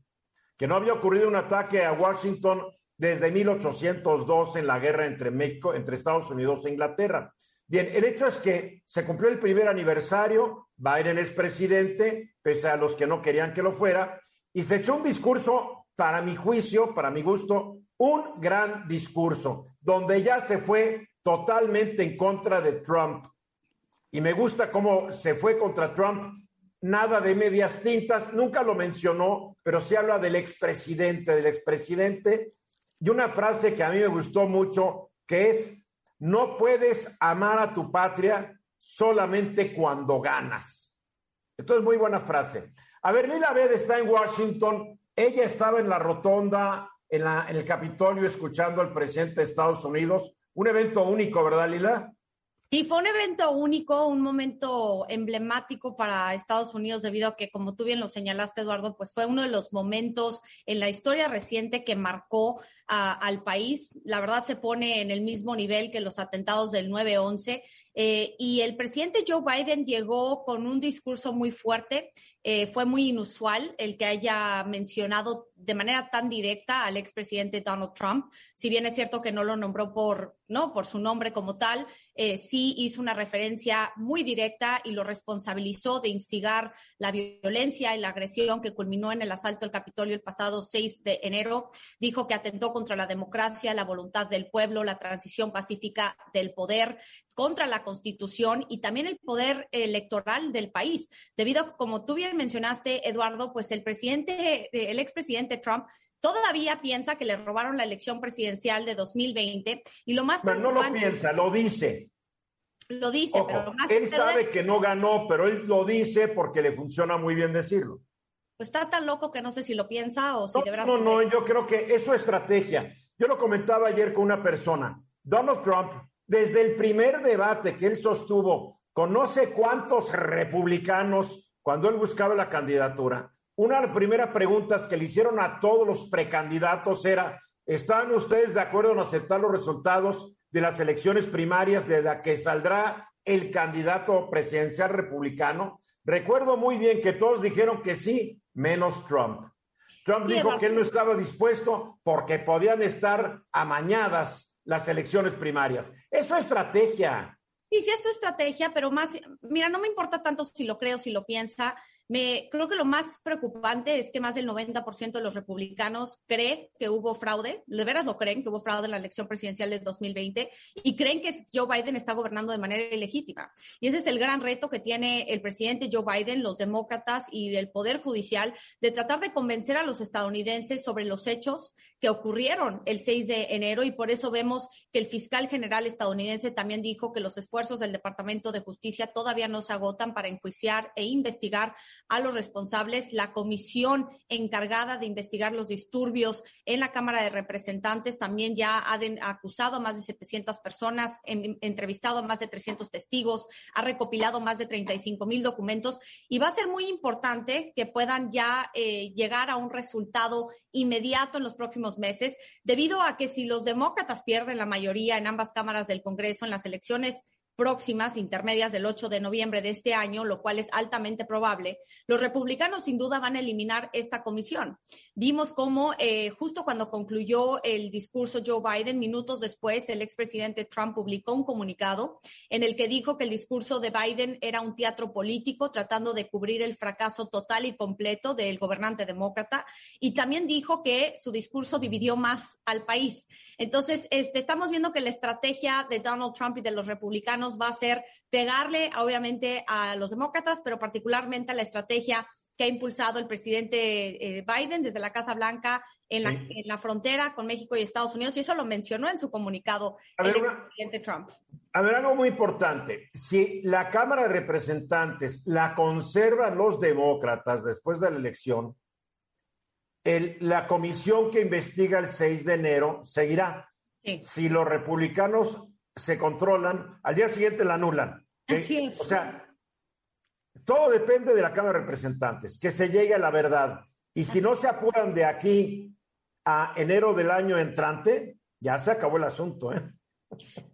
que no había ocurrido un ataque a Washington desde 1802 en la guerra entre México, entre Estados Unidos e Inglaterra. Bien, el hecho es que se cumplió el primer aniversario, Biden es presidente, pese a los que no querían que lo fuera, y se echó un discurso, para mi juicio, para mi gusto, un gran discurso, donde ya se fue totalmente en contra de Trump. Y me gusta cómo se fue contra Trump, nada de medias tintas, nunca lo mencionó, pero sí habla del expresidente, del expresidente, y una frase que a mí me gustó mucho, que es, no puedes amar a tu patria solamente cuando ganas. Esto es muy buena frase. A ver, Lila Bed está en Washington. Ella estaba en la rotonda, en, la, en el Capitolio, escuchando al presidente de Estados Unidos. Un evento único, ¿verdad, Lila? Y fue un evento único, un momento emblemático para Estados Unidos debido a que, como tú bien lo señalaste, Eduardo, pues fue uno de los momentos en la historia reciente que marcó al país. La verdad se pone en el mismo nivel que los atentados del 9-11. Eh, y el presidente Joe Biden llegó con un discurso muy fuerte. Eh, fue muy inusual el que haya mencionado de manera tan directa al expresidente Donald Trump. Si bien es cierto que no lo nombró por, no, por su nombre como tal, eh, sí hizo una referencia muy directa y lo responsabilizó de instigar la violencia y la agresión que culminó en el asalto al Capitolio el pasado 6 de enero. Dijo que atentó contra la democracia, la voluntad del pueblo, la transición pacífica del poder, contra la Constitución y también el poder electoral del país. Debido a, como tú bien mencionaste, Eduardo, pues el presidente, el expresidente Trump todavía piensa que le robaron la elección presidencial de 2020 y lo más Pero no lo piensa, lo dice. Lo dice, Ojo, pero lo más él sabe que no ganó, pero él lo dice porque le funciona muy bien decirlo. Pues está tan loco que no sé si lo piensa o si No, de verdad. no, no, yo creo que es su estrategia. Yo lo comentaba ayer con una persona. Donald Trump, desde el primer debate que él sostuvo con no sé cuántos republicanos cuando él buscaba la candidatura, una de las primeras preguntas que le hicieron a todos los precandidatos era, ¿están ustedes de acuerdo en aceptar los resultados de las elecciones primarias de la que saldrá el candidato presidencial republicano? Recuerdo muy bien que todos dijeron que sí, menos Trump. Trump Sí, dijo que él no estaba dispuesto porque podían estar amañadas las elecciones primarias. Es estrategia. Sí, sí es su estrategia, pero más, mira, no me importa tanto si lo creo, si lo piensa. Me, creo que lo más preocupante es que más del 90% de los republicanos cree que hubo fraude, de veras lo creen, que hubo fraude en la elección presidencial de 2020 y creen que Joe Biden está gobernando de manera ilegítima. Y ese es el gran reto que tiene el presidente Joe Biden, los demócratas y el Poder Judicial de tratar de convencer a los estadounidenses sobre los hechos que ocurrieron el 6 de enero y por eso vemos que el fiscal general estadounidense también dijo que los esfuerzos del Departamento de Justicia todavía no se agotan para enjuiciar e investigar a los responsables. La comisión encargada de investigar los disturbios en la Cámara de Representantes también ya ha acusado a más de 700 personas, en- entrevistado a más de 300 testigos, ha recopilado más de 35 mil documentos y va a ser muy importante que puedan ya eh, llegar a un resultado inmediato en los próximos meses, debido a que si los demócratas pierden la mayoría en ambas cámaras del Congreso en las elecciones próximas, intermedias del 8 de noviembre de este año, lo cual es altamente probable, los republicanos sin duda van a eliminar esta comisión. Vimos cómo eh, justo cuando concluyó el discurso Joe Biden, minutos después, el expresidente Trump publicó un comunicado en el que dijo que el discurso de Biden era un teatro político tratando de cubrir el fracaso total y completo del gobernante demócrata y también dijo que su discurso dividió más al país. Entonces, este, estamos viendo que la estrategia de Donald Trump y de los republicanos va a ser pegarle, obviamente, a los demócratas, pero particularmente a la estrategia que ha impulsado el presidente eh, Biden desde la Casa Blanca en la, en la, frontera con México y Estados Unidos, y eso lo mencionó en su comunicado a ver, presidente Trump. A ver, algo muy importante. Si la Cámara de Representantes la conservan los demócratas después de la elección, el, la comisión que investiga el 6 de enero seguirá. Sí. Si los republicanos se controlan, al día siguiente la anulan. ¿sí? Así es. O sea, todo depende de la Cámara de Representantes, que se llegue a la verdad. Y si no se apuran de aquí a enero del año entrante, ya se acabó el asunto, ¿eh?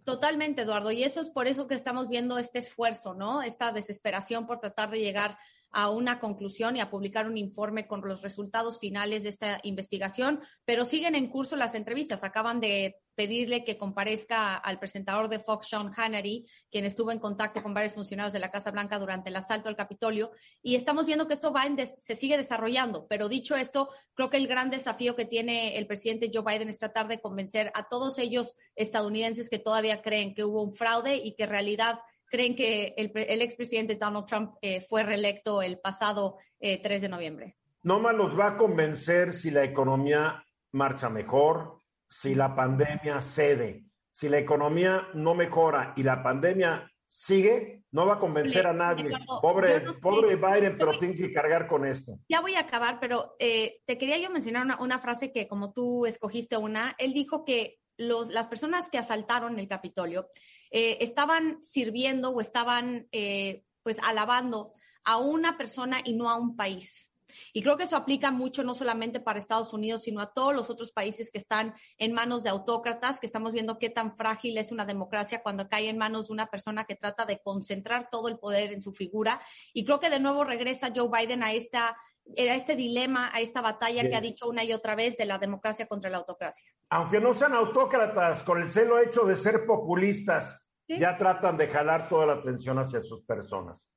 Totalmente, Eduardo. Y eso es por eso que estamos viendo este esfuerzo, ¿no? Esta desesperación por tratar de llegar a una conclusión y a publicar un informe con los resultados finales de esta investigación, pero siguen en curso las entrevistas. Acaban de pedirle que comparezca al presentador de Fox, Sean Hannity, quien estuvo en contacto con varios funcionarios de la Casa Blanca durante el asalto al Capitolio, y estamos viendo que esto va en des se sigue desarrollando. Pero dicho esto, creo que el gran desafío que tiene el presidente Joe Biden es tratar de convencer a todos ellos estadounidenses que todavía creen que hubo un fraude y que en realidad creen que el, el expresidente Donald Trump eh, fue reelecto el pasado eh, 3 de noviembre. No más los va a convencer si la economía marcha mejor, si la pandemia cede. Si la economía no mejora y la pandemia sigue, no va a convencer a nadie. Pobre, no pobre Biden, pero tiene que cargar con esto. Ya voy a acabar, pero eh, te quería yo mencionar una, una, frase que como tú escogiste una, él dijo que los, las personas que asaltaron el Capitolio eh, estaban sirviendo o estaban eh, pues alabando a una persona y no a un país. Y creo que eso aplica mucho no solamente para Estados Unidos, sino a todos los otros países que están en manos de autócratas, que estamos viendo qué tan frágil es una democracia cuando cae en manos de una persona que trata de concentrar todo el poder en su figura. Y creo que de nuevo regresa Joe Biden a esta a este dilema, a esta batalla Bien. que ha dicho una y otra vez de la democracia contra la autocracia. Aunque no sean autócratas, con el celo hecho de ser populistas, Sí. ya tratan de jalar toda la atención hacia sus personas.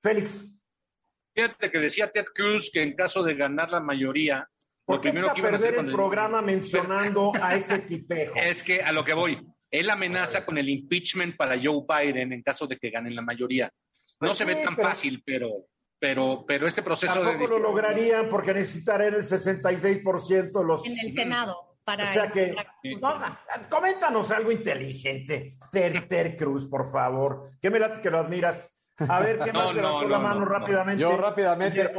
Félix, Fíjate que decía Ted Cruz que en caso de ganar la mayoría, ¿por lo qué primero que iban a hacer perder el programa mencionando a ese tipejo? Es que a lo que voy, él amenaza con el impeachment para Joe Biden en caso de que ganen la mayoría. No Pues se ve tan pero- fácil, pero, pero, pero este proceso de Tampoco lo lograrían porque necesitarían el 66% de los... En el Senado. Para O sea que, no, coméntanos algo inteligente, Ter, Ter Cruz, por favor. ¿Qué me late que lo admiras? A ver, ¿qué No, más levantó no, la no, mano no, no. rápidamente? Yo rápidamente.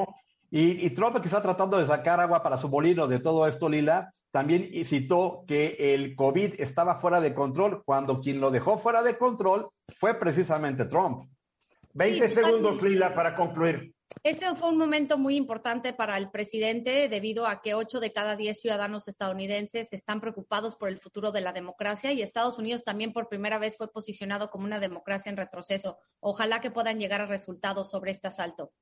Y, y Trump, que está tratando de sacar agua para su molino de todo esto, Lila, también citó que el COVID estaba fuera de control cuando quien lo dejó fuera de control fue precisamente Trump. 20 Sí, segundos. Lila, para concluir. Este fue un momento muy importante para el presidente debido a que ocho de cada diez ciudadanos estadounidenses están preocupados por el futuro de la democracia y Estados Unidos también por primera vez fue posicionado como una democracia en retroceso. Ojalá que puedan llegar a resultados sobre este asalto.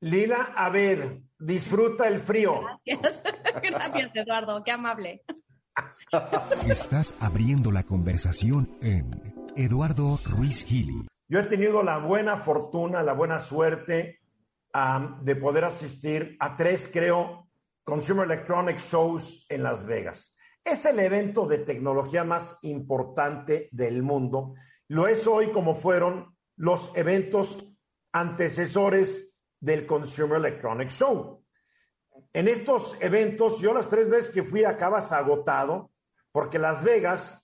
Lila, a ver, disfruta el frío. Gracias, Gracias, Eduardo, qué amable. Estás abriendo la conversación en Eduardo Ruiz Gili. Yo he tenido la buena fortuna, la buena suerte de poder asistir a tres, creo, Consumer Electronic Shows en Las Vegas. Es el evento de tecnología más importante del mundo. Lo es hoy como fueron los eventos antecesores del Consumer Electronic Show. En estos eventos, yo las tres veces que fui acabas agotado, porque Las Vegas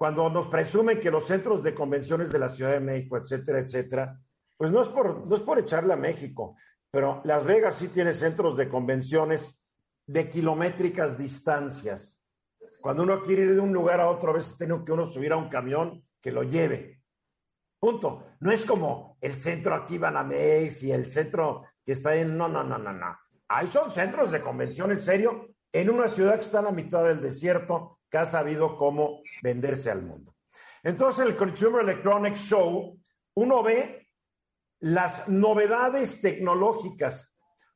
cuando nos presumen que los centros de convenciones de la Ciudad de México, etcétera, etcétera, pues no es por, no es por echarle a México, pero Las Vegas sí tiene centros de convenciones de kilométricas distancias. Cuando uno quiere ir de un lugar a otro, a veces tiene que uno subir a un camión que lo lleve. Punto. No es como el centro aquí Banamex y el centro que está en... No, no, no, no, no. Ahí son centros de convención en serio en una ciudad que está en la mitad del desierto, que ha sabido cómo venderse al mundo. Entonces, en el Consumer Electronics Show, uno ve las novedades tecnológicas.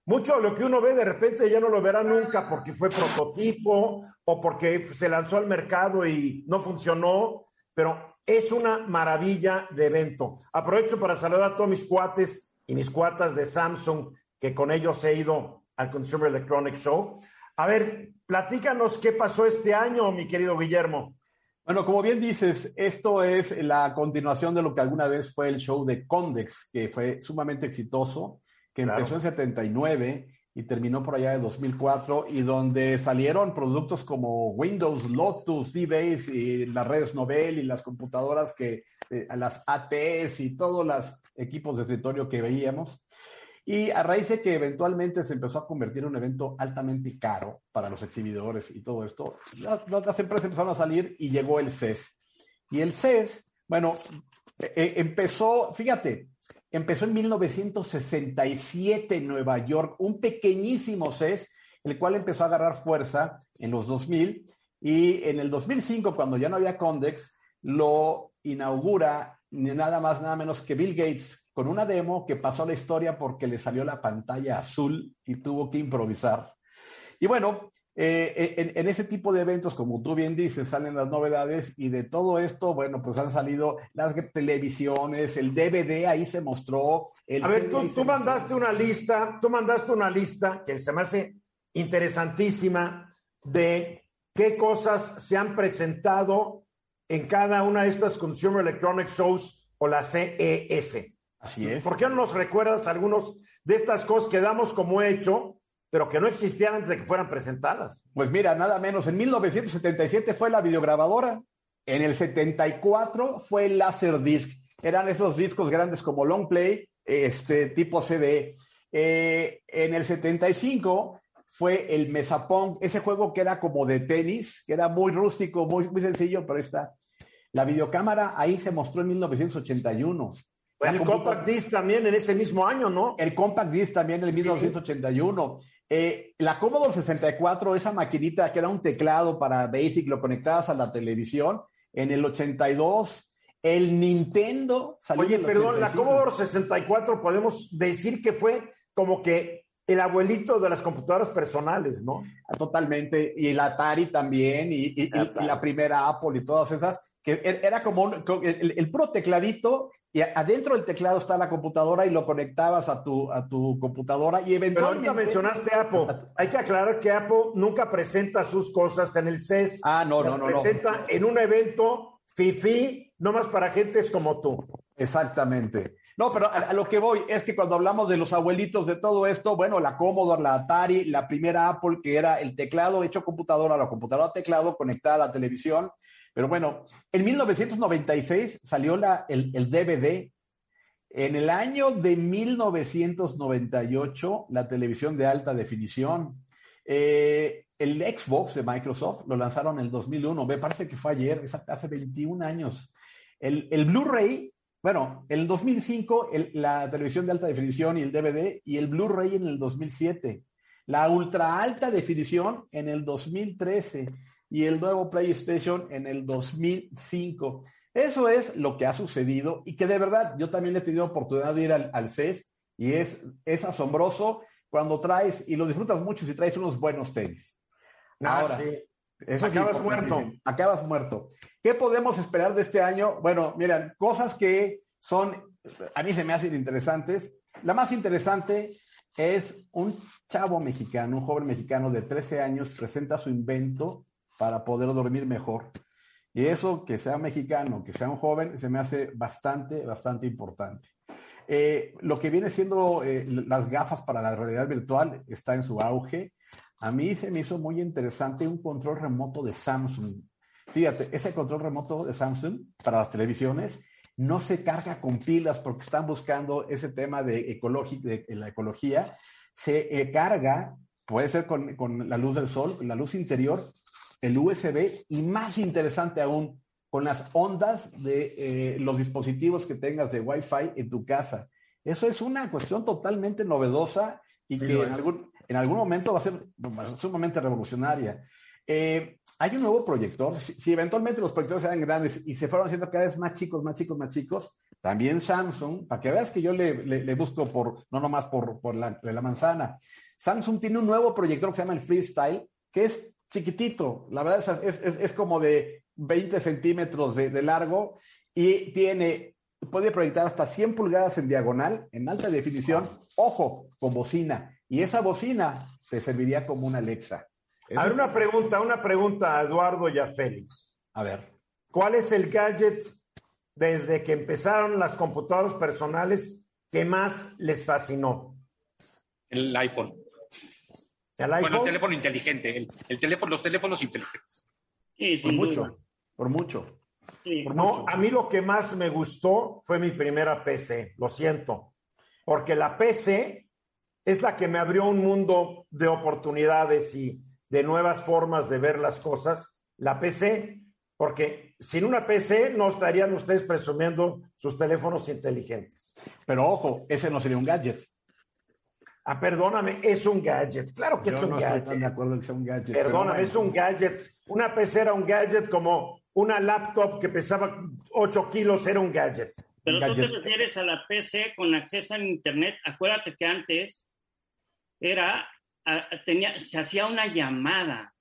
Mucho de lo que uno ve de repente ya no lo verá nunca porque fue prototipo o porque se lanzó al mercado y no funcionó, pero es una maravilla de evento. Aprovecho para saludar a todos mis cuates y mis cuatas de Samsung, que con ellos he ido al Consumer Electronics Show. A ver, platícanos qué pasó este año, mi querido Guillermo. Bueno, como bien dices, esto es la continuación de lo que alguna vez fue el show de Condex, que fue sumamente exitoso. que empezó en 79 y terminó por allá de 2004 y donde salieron productos como Windows, Lotus, D-Base y las redes Nobel y las computadoras que, eh, las ATs y todos los equipos de escritorio que veíamos. Y a raíz de que eventualmente se empezó a convertir en un evento altamente caro para los exhibidores y todo esto, las, las empresas empezaron a salir y llegó el CES. Y el CES, bueno, eh, eh, empezó, fíjate, empezó en 1967 en Nueva York, un pequeñísimo CES, el cual empezó a agarrar fuerza en los 2000 y en el 2005, cuando ya no había Condex, lo inaugura nada más, nada menos que Bill Gates con una demo que pasó a la historia porque le salió la pantalla azul y tuvo que improvisar. Y bueno, eh, en, en, ese tipo de eventos, como tú bien dices, salen las novedades y de todo esto, bueno, pues han salido las televisiones, el DVD ahí se mostró. El a ver, tú, tú mandaste una lista, tú mandaste una lista que se me hace interesantísima de qué cosas se han presentado en cada una de estas Consumer Electronic Shows o la CES. Así es. ¿Por qué no nos recuerdas algunos de estas cosas que damos como hecho? pero que no existían antes de que fueran presentadas. Pues mira, nada menos, en 1977 fue la videograbadora, en el 74 fue el Laserdisc, eran esos discos grandes como long play, este tipo CD. Eh, en el 75 fue el Mesapong, ese juego que era como de tenis, que era muy rústico, muy, muy sencillo, pero está. La videocámara ahí se mostró en 1981. el Compact Disc también en ese mismo año, ¿no? El Compact Disc también en 1981. Eh, la Commodore 64, esa maquinita que era un teclado para Basic, lo conectabas a la televisión, en el 82, el Nintendo salió Oye, perdón, 85. la Commodore 64 podemos decir que fue como que el abuelito de las computadoras personales, ¿no? Totalmente, y el Atari también, y, y, Atari. y la primera Apple y todas esas, que era como un, el, el, puro tecladito y adentro del teclado está la computadora y lo conectabas a tu, a tu computadora y eventualmente... Pero ahorita mencionaste Apple. Hay que aclarar que Apple nunca presenta sus cosas en el CES. Ah, no, no, no. Presenta no. en un evento FIFI, no más para gentes como tú. Exactamente. No, pero a, lo que voy es que cuando hablamos de los abuelitos de todo esto, bueno, la Commodore, la Atari, la primera Apple, que era el teclado hecho computadora, la computadora teclado conectada a la televisión, pero bueno, en 1996 salió la, el, el, DVD. En el año de 1998, la televisión de alta definición. Eh, el Xbox de Microsoft lo lanzaron en el 2001. Me parece que fue ayer, hace 21 años. El, el Blu-ray, bueno, en el 2005, el, la televisión de alta definición y el DVD, y el Blu-ray en el 2007. La ultra alta definición en el 2013 y el nuevo PlayStation en el 2005. Eso es lo que ha sucedido y que de verdad yo también he tenido oportunidad de ir al, al CES y es, es asombroso cuando traes y lo disfrutas mucho si traes unos buenos tenis. Ah, Ahora, sí. Eso acabas muerto. Acabas muerto. ¿Qué podemos esperar de este año? Bueno, miren, cosas que son, a mí se me hacen interesantes. La más interesante es un chavo mexicano, un joven mexicano de 13 años, presenta su invento para poder dormir mejor. Y eso, que sea mexicano, que sea un joven, se me hace bastante, bastante importante. Eh, lo que viene siendo eh, las gafas para la realidad virtual está en su auge. A mí se me hizo muy interesante un control remoto de Samsung. Fíjate, ese control remoto de Samsung para las televisiones no se carga con pilas porque están buscando ese tema de, de, de la ecología. Se eh, carga, puede ser con, con la luz del sol, la luz interior, el USB y más interesante aún, con las ondas de eh, los dispositivos que tengas de Wi-Fi en tu casa. Eso es una cuestión totalmente novedosa y sí, que en algún, en algún, momento va a ser sumamente revolucionaria. Eh, hay un nuevo proyector. Si, si, eventualmente los proyectores eran grandes y se fueron haciendo cada vez más chicos, más chicos, más chicos, también Samsung, para que veas que yo le, le, le busco por, no nomás por, por la, de la manzana, Samsung tiene un nuevo proyector que se llama el Freestyle, que es chiquitito, la verdad es, es, es como de 20 centímetros de, de, largo y tiene, puede proyectar hasta 100 pulgadas en diagonal, en alta definición, ojo, con bocina. Y esa bocina te serviría como una Alexa. Eso a ver, una pregunta, una pregunta a Eduardo y a Félix. A ver. ¿Cuál es el gadget desde que empezaron las computadoras personales que más les fascinó? el iPhone. ¿El Bueno, el iPhone? teléfono inteligente, el, el teléfono, los teléfonos inteligentes. Sí, Por mucho, por mucho. Sí. Por No, mucho. a mí lo que más me gustó fue mi primera PC, lo siento, porque la PC es la que me abrió un mundo de oportunidades y de nuevas formas de ver las cosas. La PC, porque sin una PC no estarían ustedes presumiendo sus teléfonos inteligentes. Pero ojo, ese no sería un gadget. Ah, perdóname, es un gadget. Claro que Yo es un no estoy gadget. tan de acuerdo en que sea un gadget. Perdóname, es un gadget. Una PC era un gadget como una laptop que pesaba 8 kilos, era un gadget. Pero tú te refieres a la PC con acceso a Internet. Acuérdate que antes era, tenía, se hacía una llamada,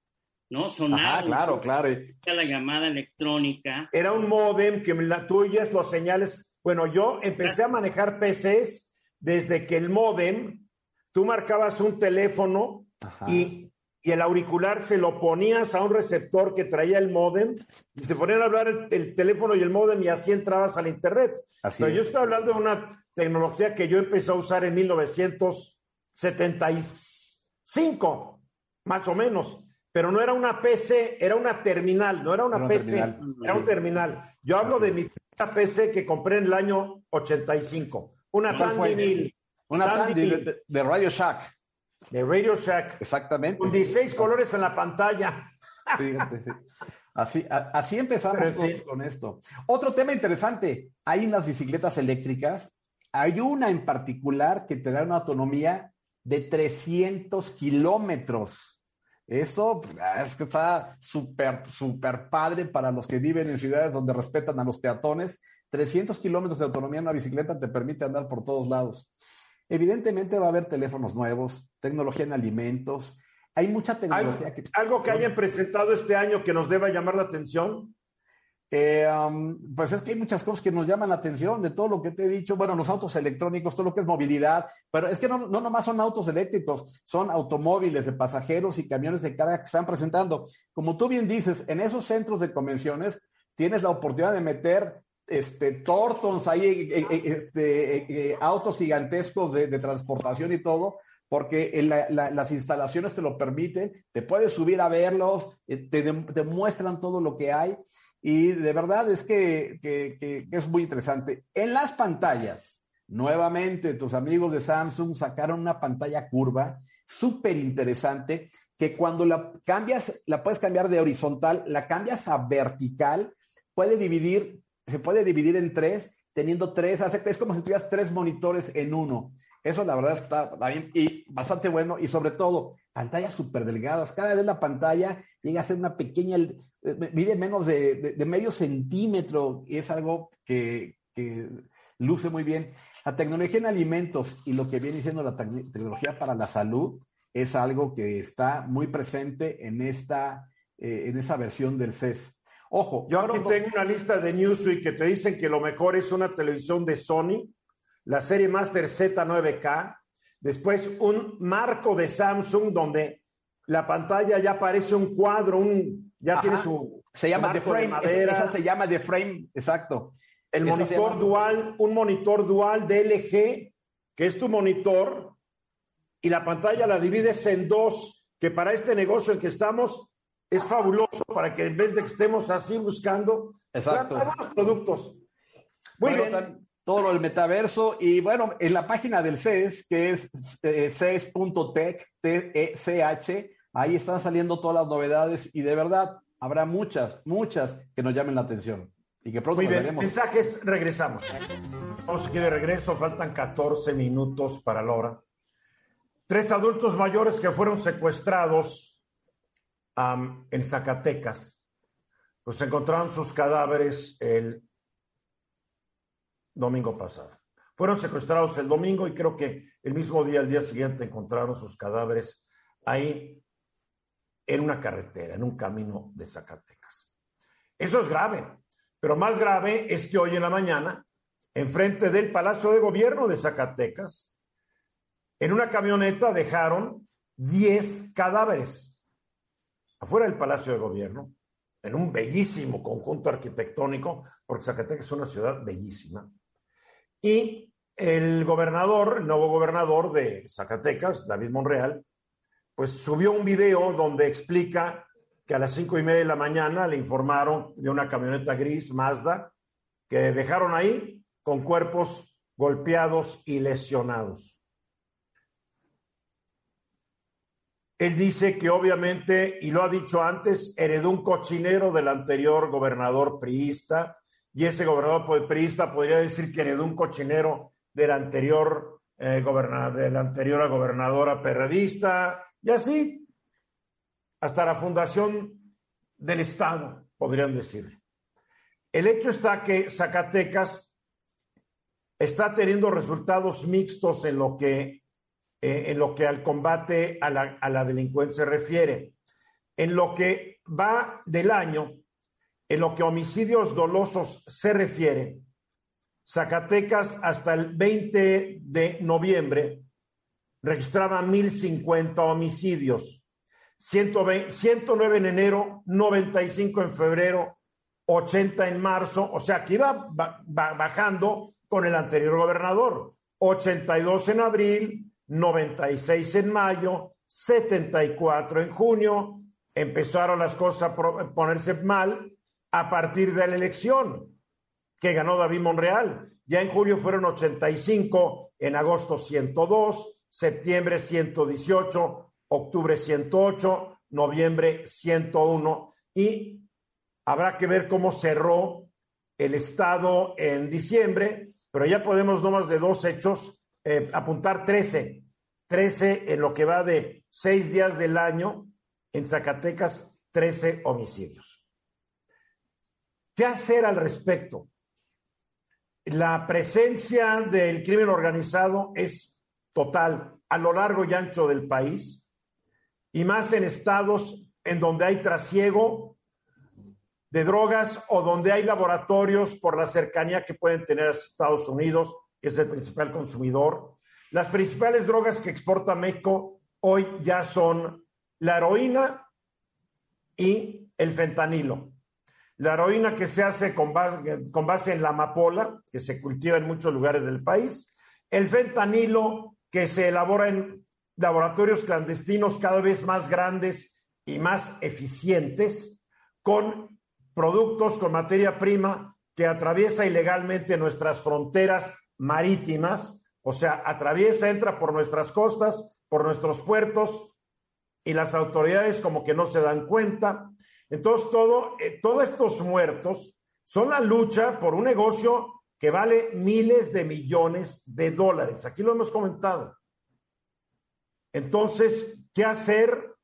¿no? Sonaba Ajá, claro, claro. La llamada electrónica. Era un modem que me la tuyas los señales. Bueno, yo empecé a manejar PCs desde que el modem, tú marcabas un teléfono y, y el auricular se lo ponías a un receptor que traía el modem y se ponían a hablar el, el teléfono y el modem y así entrabas al internet. Así Pero yo es. estoy hablando de una tecnología que yo empecé a usar en 1975, más o menos. Pero no era una PC, era una terminal, no era una Era PC, terminal. era un terminal. Yo hablo Así de mi PC que compré en el año 85. Una Mill Una Tandy Tandy de, Radio Shack. de Radio Shack, Exactamente. con 16 colores en la pantalla. Fíjate, sí. Así, a- así empezamos con, con esto. Otro tema interesante, hay unas bicicletas eléctricas, hay una en particular que te da una autonomía de 300 kilómetros. Eso ah, es que está súper, súper padre para los que viven en ciudades donde respetan a los peatones. 300 kilómetros de autonomía en una bicicleta te permite andar por todos lados. Evidentemente va a haber teléfonos nuevos, tecnología en alimentos. Hay mucha Algo, tecnología que... algo que hayan presentado este año que nos deba llamar la atención. Um, pues es que hay muchas cosas que nos llaman la atención de todo lo que te he dicho. Bueno, los autos electrónicos, todo lo que es movilidad, pero es que no, no nomás son autos eléctricos, son automóviles de pasajeros y camiones de carga que están presentando. Como tú bien dices, en esos centros de convenciones tienes la oportunidad de meter este, tortons eh, eh, este, autos gigantescos de, de transportación y todo, porque las instalaciones te lo permiten, te puedes subir a verlos, te, te muestran todo lo que hay. Y de verdad es que, que- es muy interesante. En las pantallas, nuevamente tus amigos de Samsung sacaron una pantalla curva súper interesante que cuando la cambias, la puedes cambiar de horizontal, la cambias a vertical, puede dividir, se puede dividir en tres, teniendo tres, hace- es como si tuvieras tres monitores en uno. Eso la verdad está, bien y bastante bueno y sobre todo pantallas súper delgadas. Cada vez la pantalla llega a ser una pequeña, mide menos de, de- de medio centímetro y es algo que, que luce muy bien. La tecnología en alimentos y lo que viene siendo la tec- tecnología para la salud es algo que está muy presente en esta, eh, en esa versión del CES. Ojo, Yo aquí tengo una lista de Newsweek que te dicen que lo mejor es una televisión de Sony, la serie Master Z9K, después un marco de Samsung donde la pantalla ya parece un cuadro, un, ya Ajá. tiene su se llama The Frame, madera. esa se llama The Frame, exacto. el monitor dual, un monitor dual de LG, que es tu monitor, y la pantalla la divides en dos, que para este negocio en que estamos es fabuloso para que en vez de que estemos así buscando, Exacto. sean buenos productos. Muy Bueno, bien. tam- todo lo del metaverso y bueno, en la página del CES, que es eh, ces.tech, T-E-C-H, ahí están saliendo todas las novedades y de verdad habrá muchas, muchas que nos llamen la atención y que pronto Muy bien, veremos. mensajes, regresamos. Vamos aquí de regreso, faltan 14 minutos para la hora. Tres adultos mayores que fueron secuestrados am, en Zacatecas, pues encontraron sus cadáveres el domingo pasado. Fueron secuestrados el domingo y creo que el mismo día, el día siguiente, encontraron sus cadáveres ahí en una carretera, en un camino de Zacatecas. Eso es grave, pero más grave es que hoy en la mañana, enfrente del Palacio de Gobierno de Zacatecas, en una camioneta dejaron 10 cadáveres afuera del Palacio de Gobierno, en un bellísimo conjunto arquitectónico, porque Zacatecas es una ciudad bellísima. Y el gobernador, el nuevo gobernador de Zacatecas, David Monreal, pues subió un video donde explica que a las cinco y media de la mañana le informaron de una camioneta gris Mazda que dejaron ahí con cuerpos golpeados y lesionados. Él dice que obviamente, y lo ha dicho antes, heredó un cochinero del anterior gobernador priista, y ese gobernador priista podría decir que heredó un cochinero del anterior, eh, gobernador, de la anterior gobernadora perredista, y así, hasta la fundación del Estado, podrían decir. El hecho está que Zacatecas está teniendo resultados mixtos en lo que eh, en lo que al combate a la, a la delincuencia se refiere. En lo que va del año, en lo que a homicidios dolosos se refiere, Zacatecas hasta el 20 de noviembre registraba 1.050 homicidios, 120, 109 en enero, 95 en febrero, 80 en marzo, o sea que iba bajando con el anterior gobernador, 82 en abril, 96 en mayo, 74 en junio, empezaron las cosas a ponerse mal a partir de la elección que ganó David Monreal. Ya en julio fueron 85, en agosto 102, septiembre 118, octubre 108, noviembre 101 y habrá que ver cómo cerró el Estado en diciembre, pero ya podemos no más de dos hechos eh, apuntar 13, 13 en lo que va de seis días del año, en Zacatecas, 13 homicidios. ¿Qué hacer al respecto? La presencia del crimen organizado es total a lo largo y ancho del país y más en estados en donde hay trasiego de drogas o donde hay laboratorios por la cercanía que pueden tener a Estados Unidos que es el principal consumidor. Las principales drogas que exporta México hoy ya son la heroína y el fentanilo. La heroína que se hace con base, con base en la amapola, que se cultiva en muchos lugares del país. El fentanilo que se elabora en laboratorios clandestinos cada vez más grandes y más eficientes, con productos, con materia prima que atraviesa ilegalmente nuestras fronteras marítimas, o sea, atraviesa, entra por nuestras costas, por nuestros puertos, y las autoridades como que no se dan cuenta. Entonces, todo, eh, todos estos muertos son la lucha por un negocio que vale miles de millones de dólares. Aquí lo hemos comentado. Entonces, ¿qué hacer?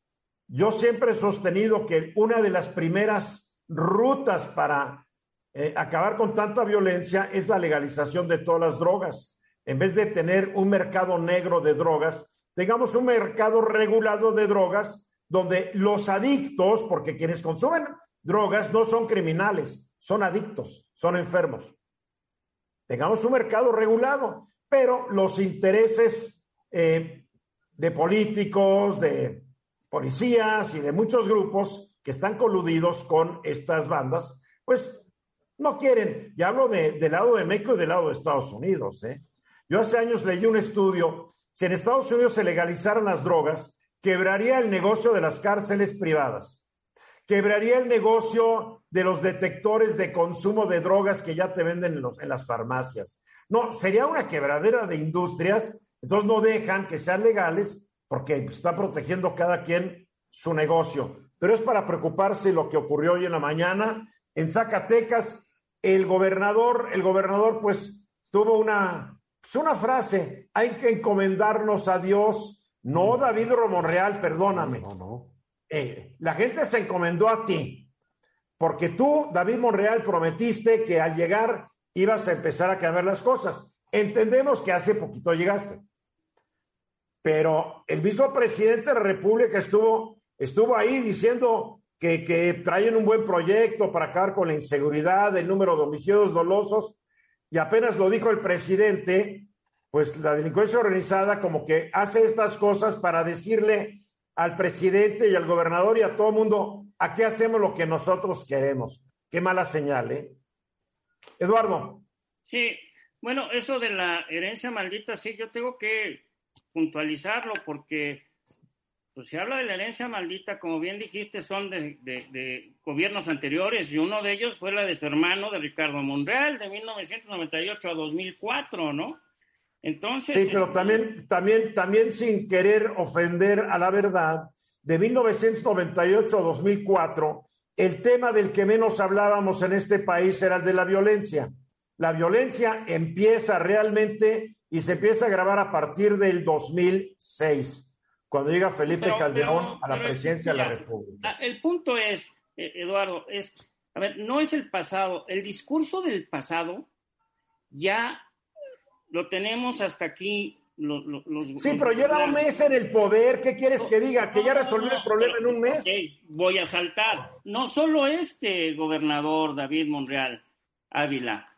Yo siempre he sostenido que una de las primeras rutas para eh, acabar con tanta violencia es la legalización de todas las drogas. En vez de tener un mercado negro de drogas, tengamos un mercado regulado de drogas donde los adictos, porque quienes consumen drogas no son criminales, son adictos, son enfermos. Tengamos un mercado regulado, pero los intereses eh, de políticos, de policías y de muchos grupos que están coludidos con estas bandas, pues no quieren. Y hablo de, del lado de México y del lado de Estados Unidos. ¿eh? Yo hace años leí un estudio, si en Estados Unidos se legalizaran las drogas, quebraría el negocio de las cárceles privadas, quebraría el negocio de los detectores de consumo de drogas que ya te venden en, las farmacias. No, sería una quebradera de industrias, entonces no dejan que sean legales porque está protegiendo cada quien su negocio. Pero es para preocuparse lo que ocurrió hoy en la mañana en Zacatecas el gobernador, el gobernador pues tuvo una, pues, una frase, hay que encomendarnos a Dios, no David Romonreal, perdóname. No, no. Eh, la gente se encomendó a ti, porque tú, David Monreal, prometiste que al llegar ibas a empezar a cambiar las cosas. Entendemos que hace poquito llegaste, pero el mismo presidente de la República estuvo, estuvo ahí diciendo que, traen un buen proyecto para acabar con la inseguridad, el número de homicidios dolosos, y apenas lo dijo el presidente, pues la delincuencia organizada como que hace estas cosas para decirle al presidente y al gobernador y a todo el mundo, ¿a qué hacemos lo que nosotros queremos? Qué mala señal, ¿eh? Eduardo. Sí, Bueno, eso de la herencia maldita, sí, yo tengo que puntualizarlo porque pues se habla de la herencia maldita, como bien dijiste, son de, de, de, gobiernos anteriores y uno de ellos fue la de su hermano, de Ricardo Monreal, de 1998 a 2004, ¿no? Entonces... Sí, pero este, también, también, también sin querer ofender a la verdad, de 1998 a 2004, el tema del que menos hablábamos en este país era el de la violencia. La violencia empieza realmente y se empieza a grabar a partir del 2006 cuando llega Felipe pero, Calderón pero, a la presidencia de la República. El punto es, eh, Eduardo, es, a ver, no es el pasado, el discurso del pasado ya lo tenemos hasta aquí. Los, los, sí, pero lleva un mes en el poder. ¿Qué quieres que diga? ¿Que ya resolvió el problema en un mes? Okay, voy a saltar. No solo este gobernador, David Monreal Ávila,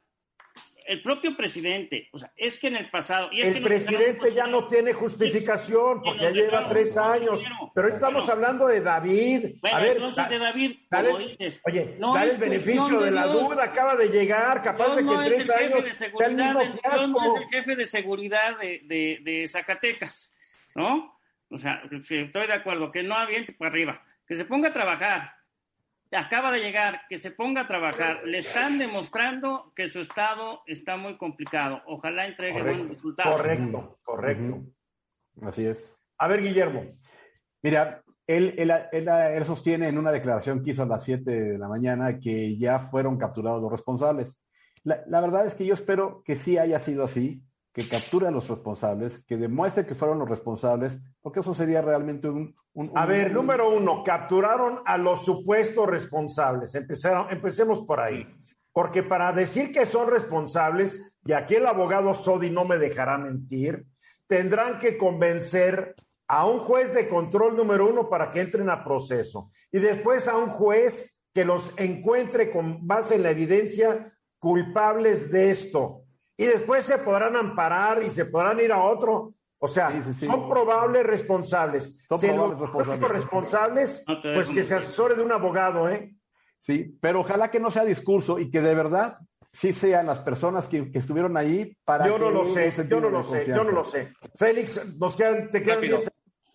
el propio presidente, o sea, es que en el pasado... Y es el que presidente ya no tiene justificación porque ya lleva tres años, pero hoy estamos hablando de David. Bueno, a ver, entonces de David, dale, como dices, oye, no dale el beneficio de, de la duda, acaba de llegar, capaz Dios de que no en es tres años sea el mismo Dios no fiasco. es el jefe de seguridad de, de, de Zacatecas, ¿no? O sea, estoy de acuerdo, que no aviente para arriba, que se ponga a trabajar. Acaba de llegar, que se ponga a trabajar. Le están demostrando que su estado está muy complicado. Ojalá entregue buenos Correcto, resultados. correcto, correcto. Así es. A ver, Guillermo. Mira, él, él, él- él sostiene en una declaración que hizo a las 7 de la mañana que ya fueron capturados los responsables. La, la verdad es que yo espero que sí haya sido así, que capture a los responsables, que demuestre que fueron los responsables, porque eso sería realmente un... un- A ver, un- número uno, capturaron a los supuestos responsables. Empezaron, empecemos por ahí. Porque para decir que son responsables, y aquí el abogado Sodi no me dejará mentir, tendrán que convencer a un juez de control número uno para que entren a proceso. Y después a un juez que los encuentre con base en la evidencia culpables de esto. Y después se podrán amparar y se podrán ir a otro. O sea, Sí, sí, sí. son probables responsables. Son Si probables responsables. pues que se asesore de un abogado, ¿eh? Sí, pero ojalá que no sea discurso y que de verdad sí sean las personas que, que estuvieron ahí para Yo no lo sé, yo no lo sé, yo no lo sé. Félix, nos quedan, te quedan Rápido. 10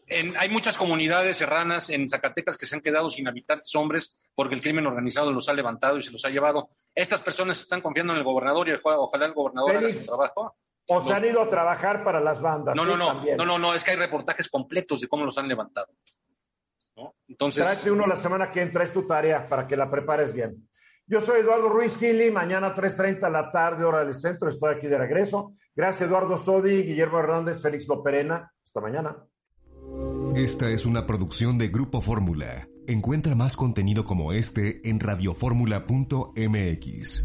En- hay muchas comunidades serranas en Zacatecas que se han quedado sin habitantes hombres porque el crimen organizado los ha levantado y se los ha llevado. Estas personas están confiando en el gobernador y ojalá, ojalá el gobernador haga Félix, su trabajo. O se han ido a trabajar para las bandas. No, sí, no, no, también. no, no, no, es que hay reportajes completos de cómo los han levantado. ¿no? Entonces, Tráete uno la semana que entra, es tu tarea para que la prepares bien. Yo soy Eduardo Ruiz Gili, mañana 3.30 de la tarde, hora del centro, estoy aquí de regreso. Gracias Eduardo Sodi, Guillermo Hernández, Félix Loperena. Hasta mañana. Esta es una producción de Grupo Fórmula. Encuentra más contenido como este en radioformula.mx.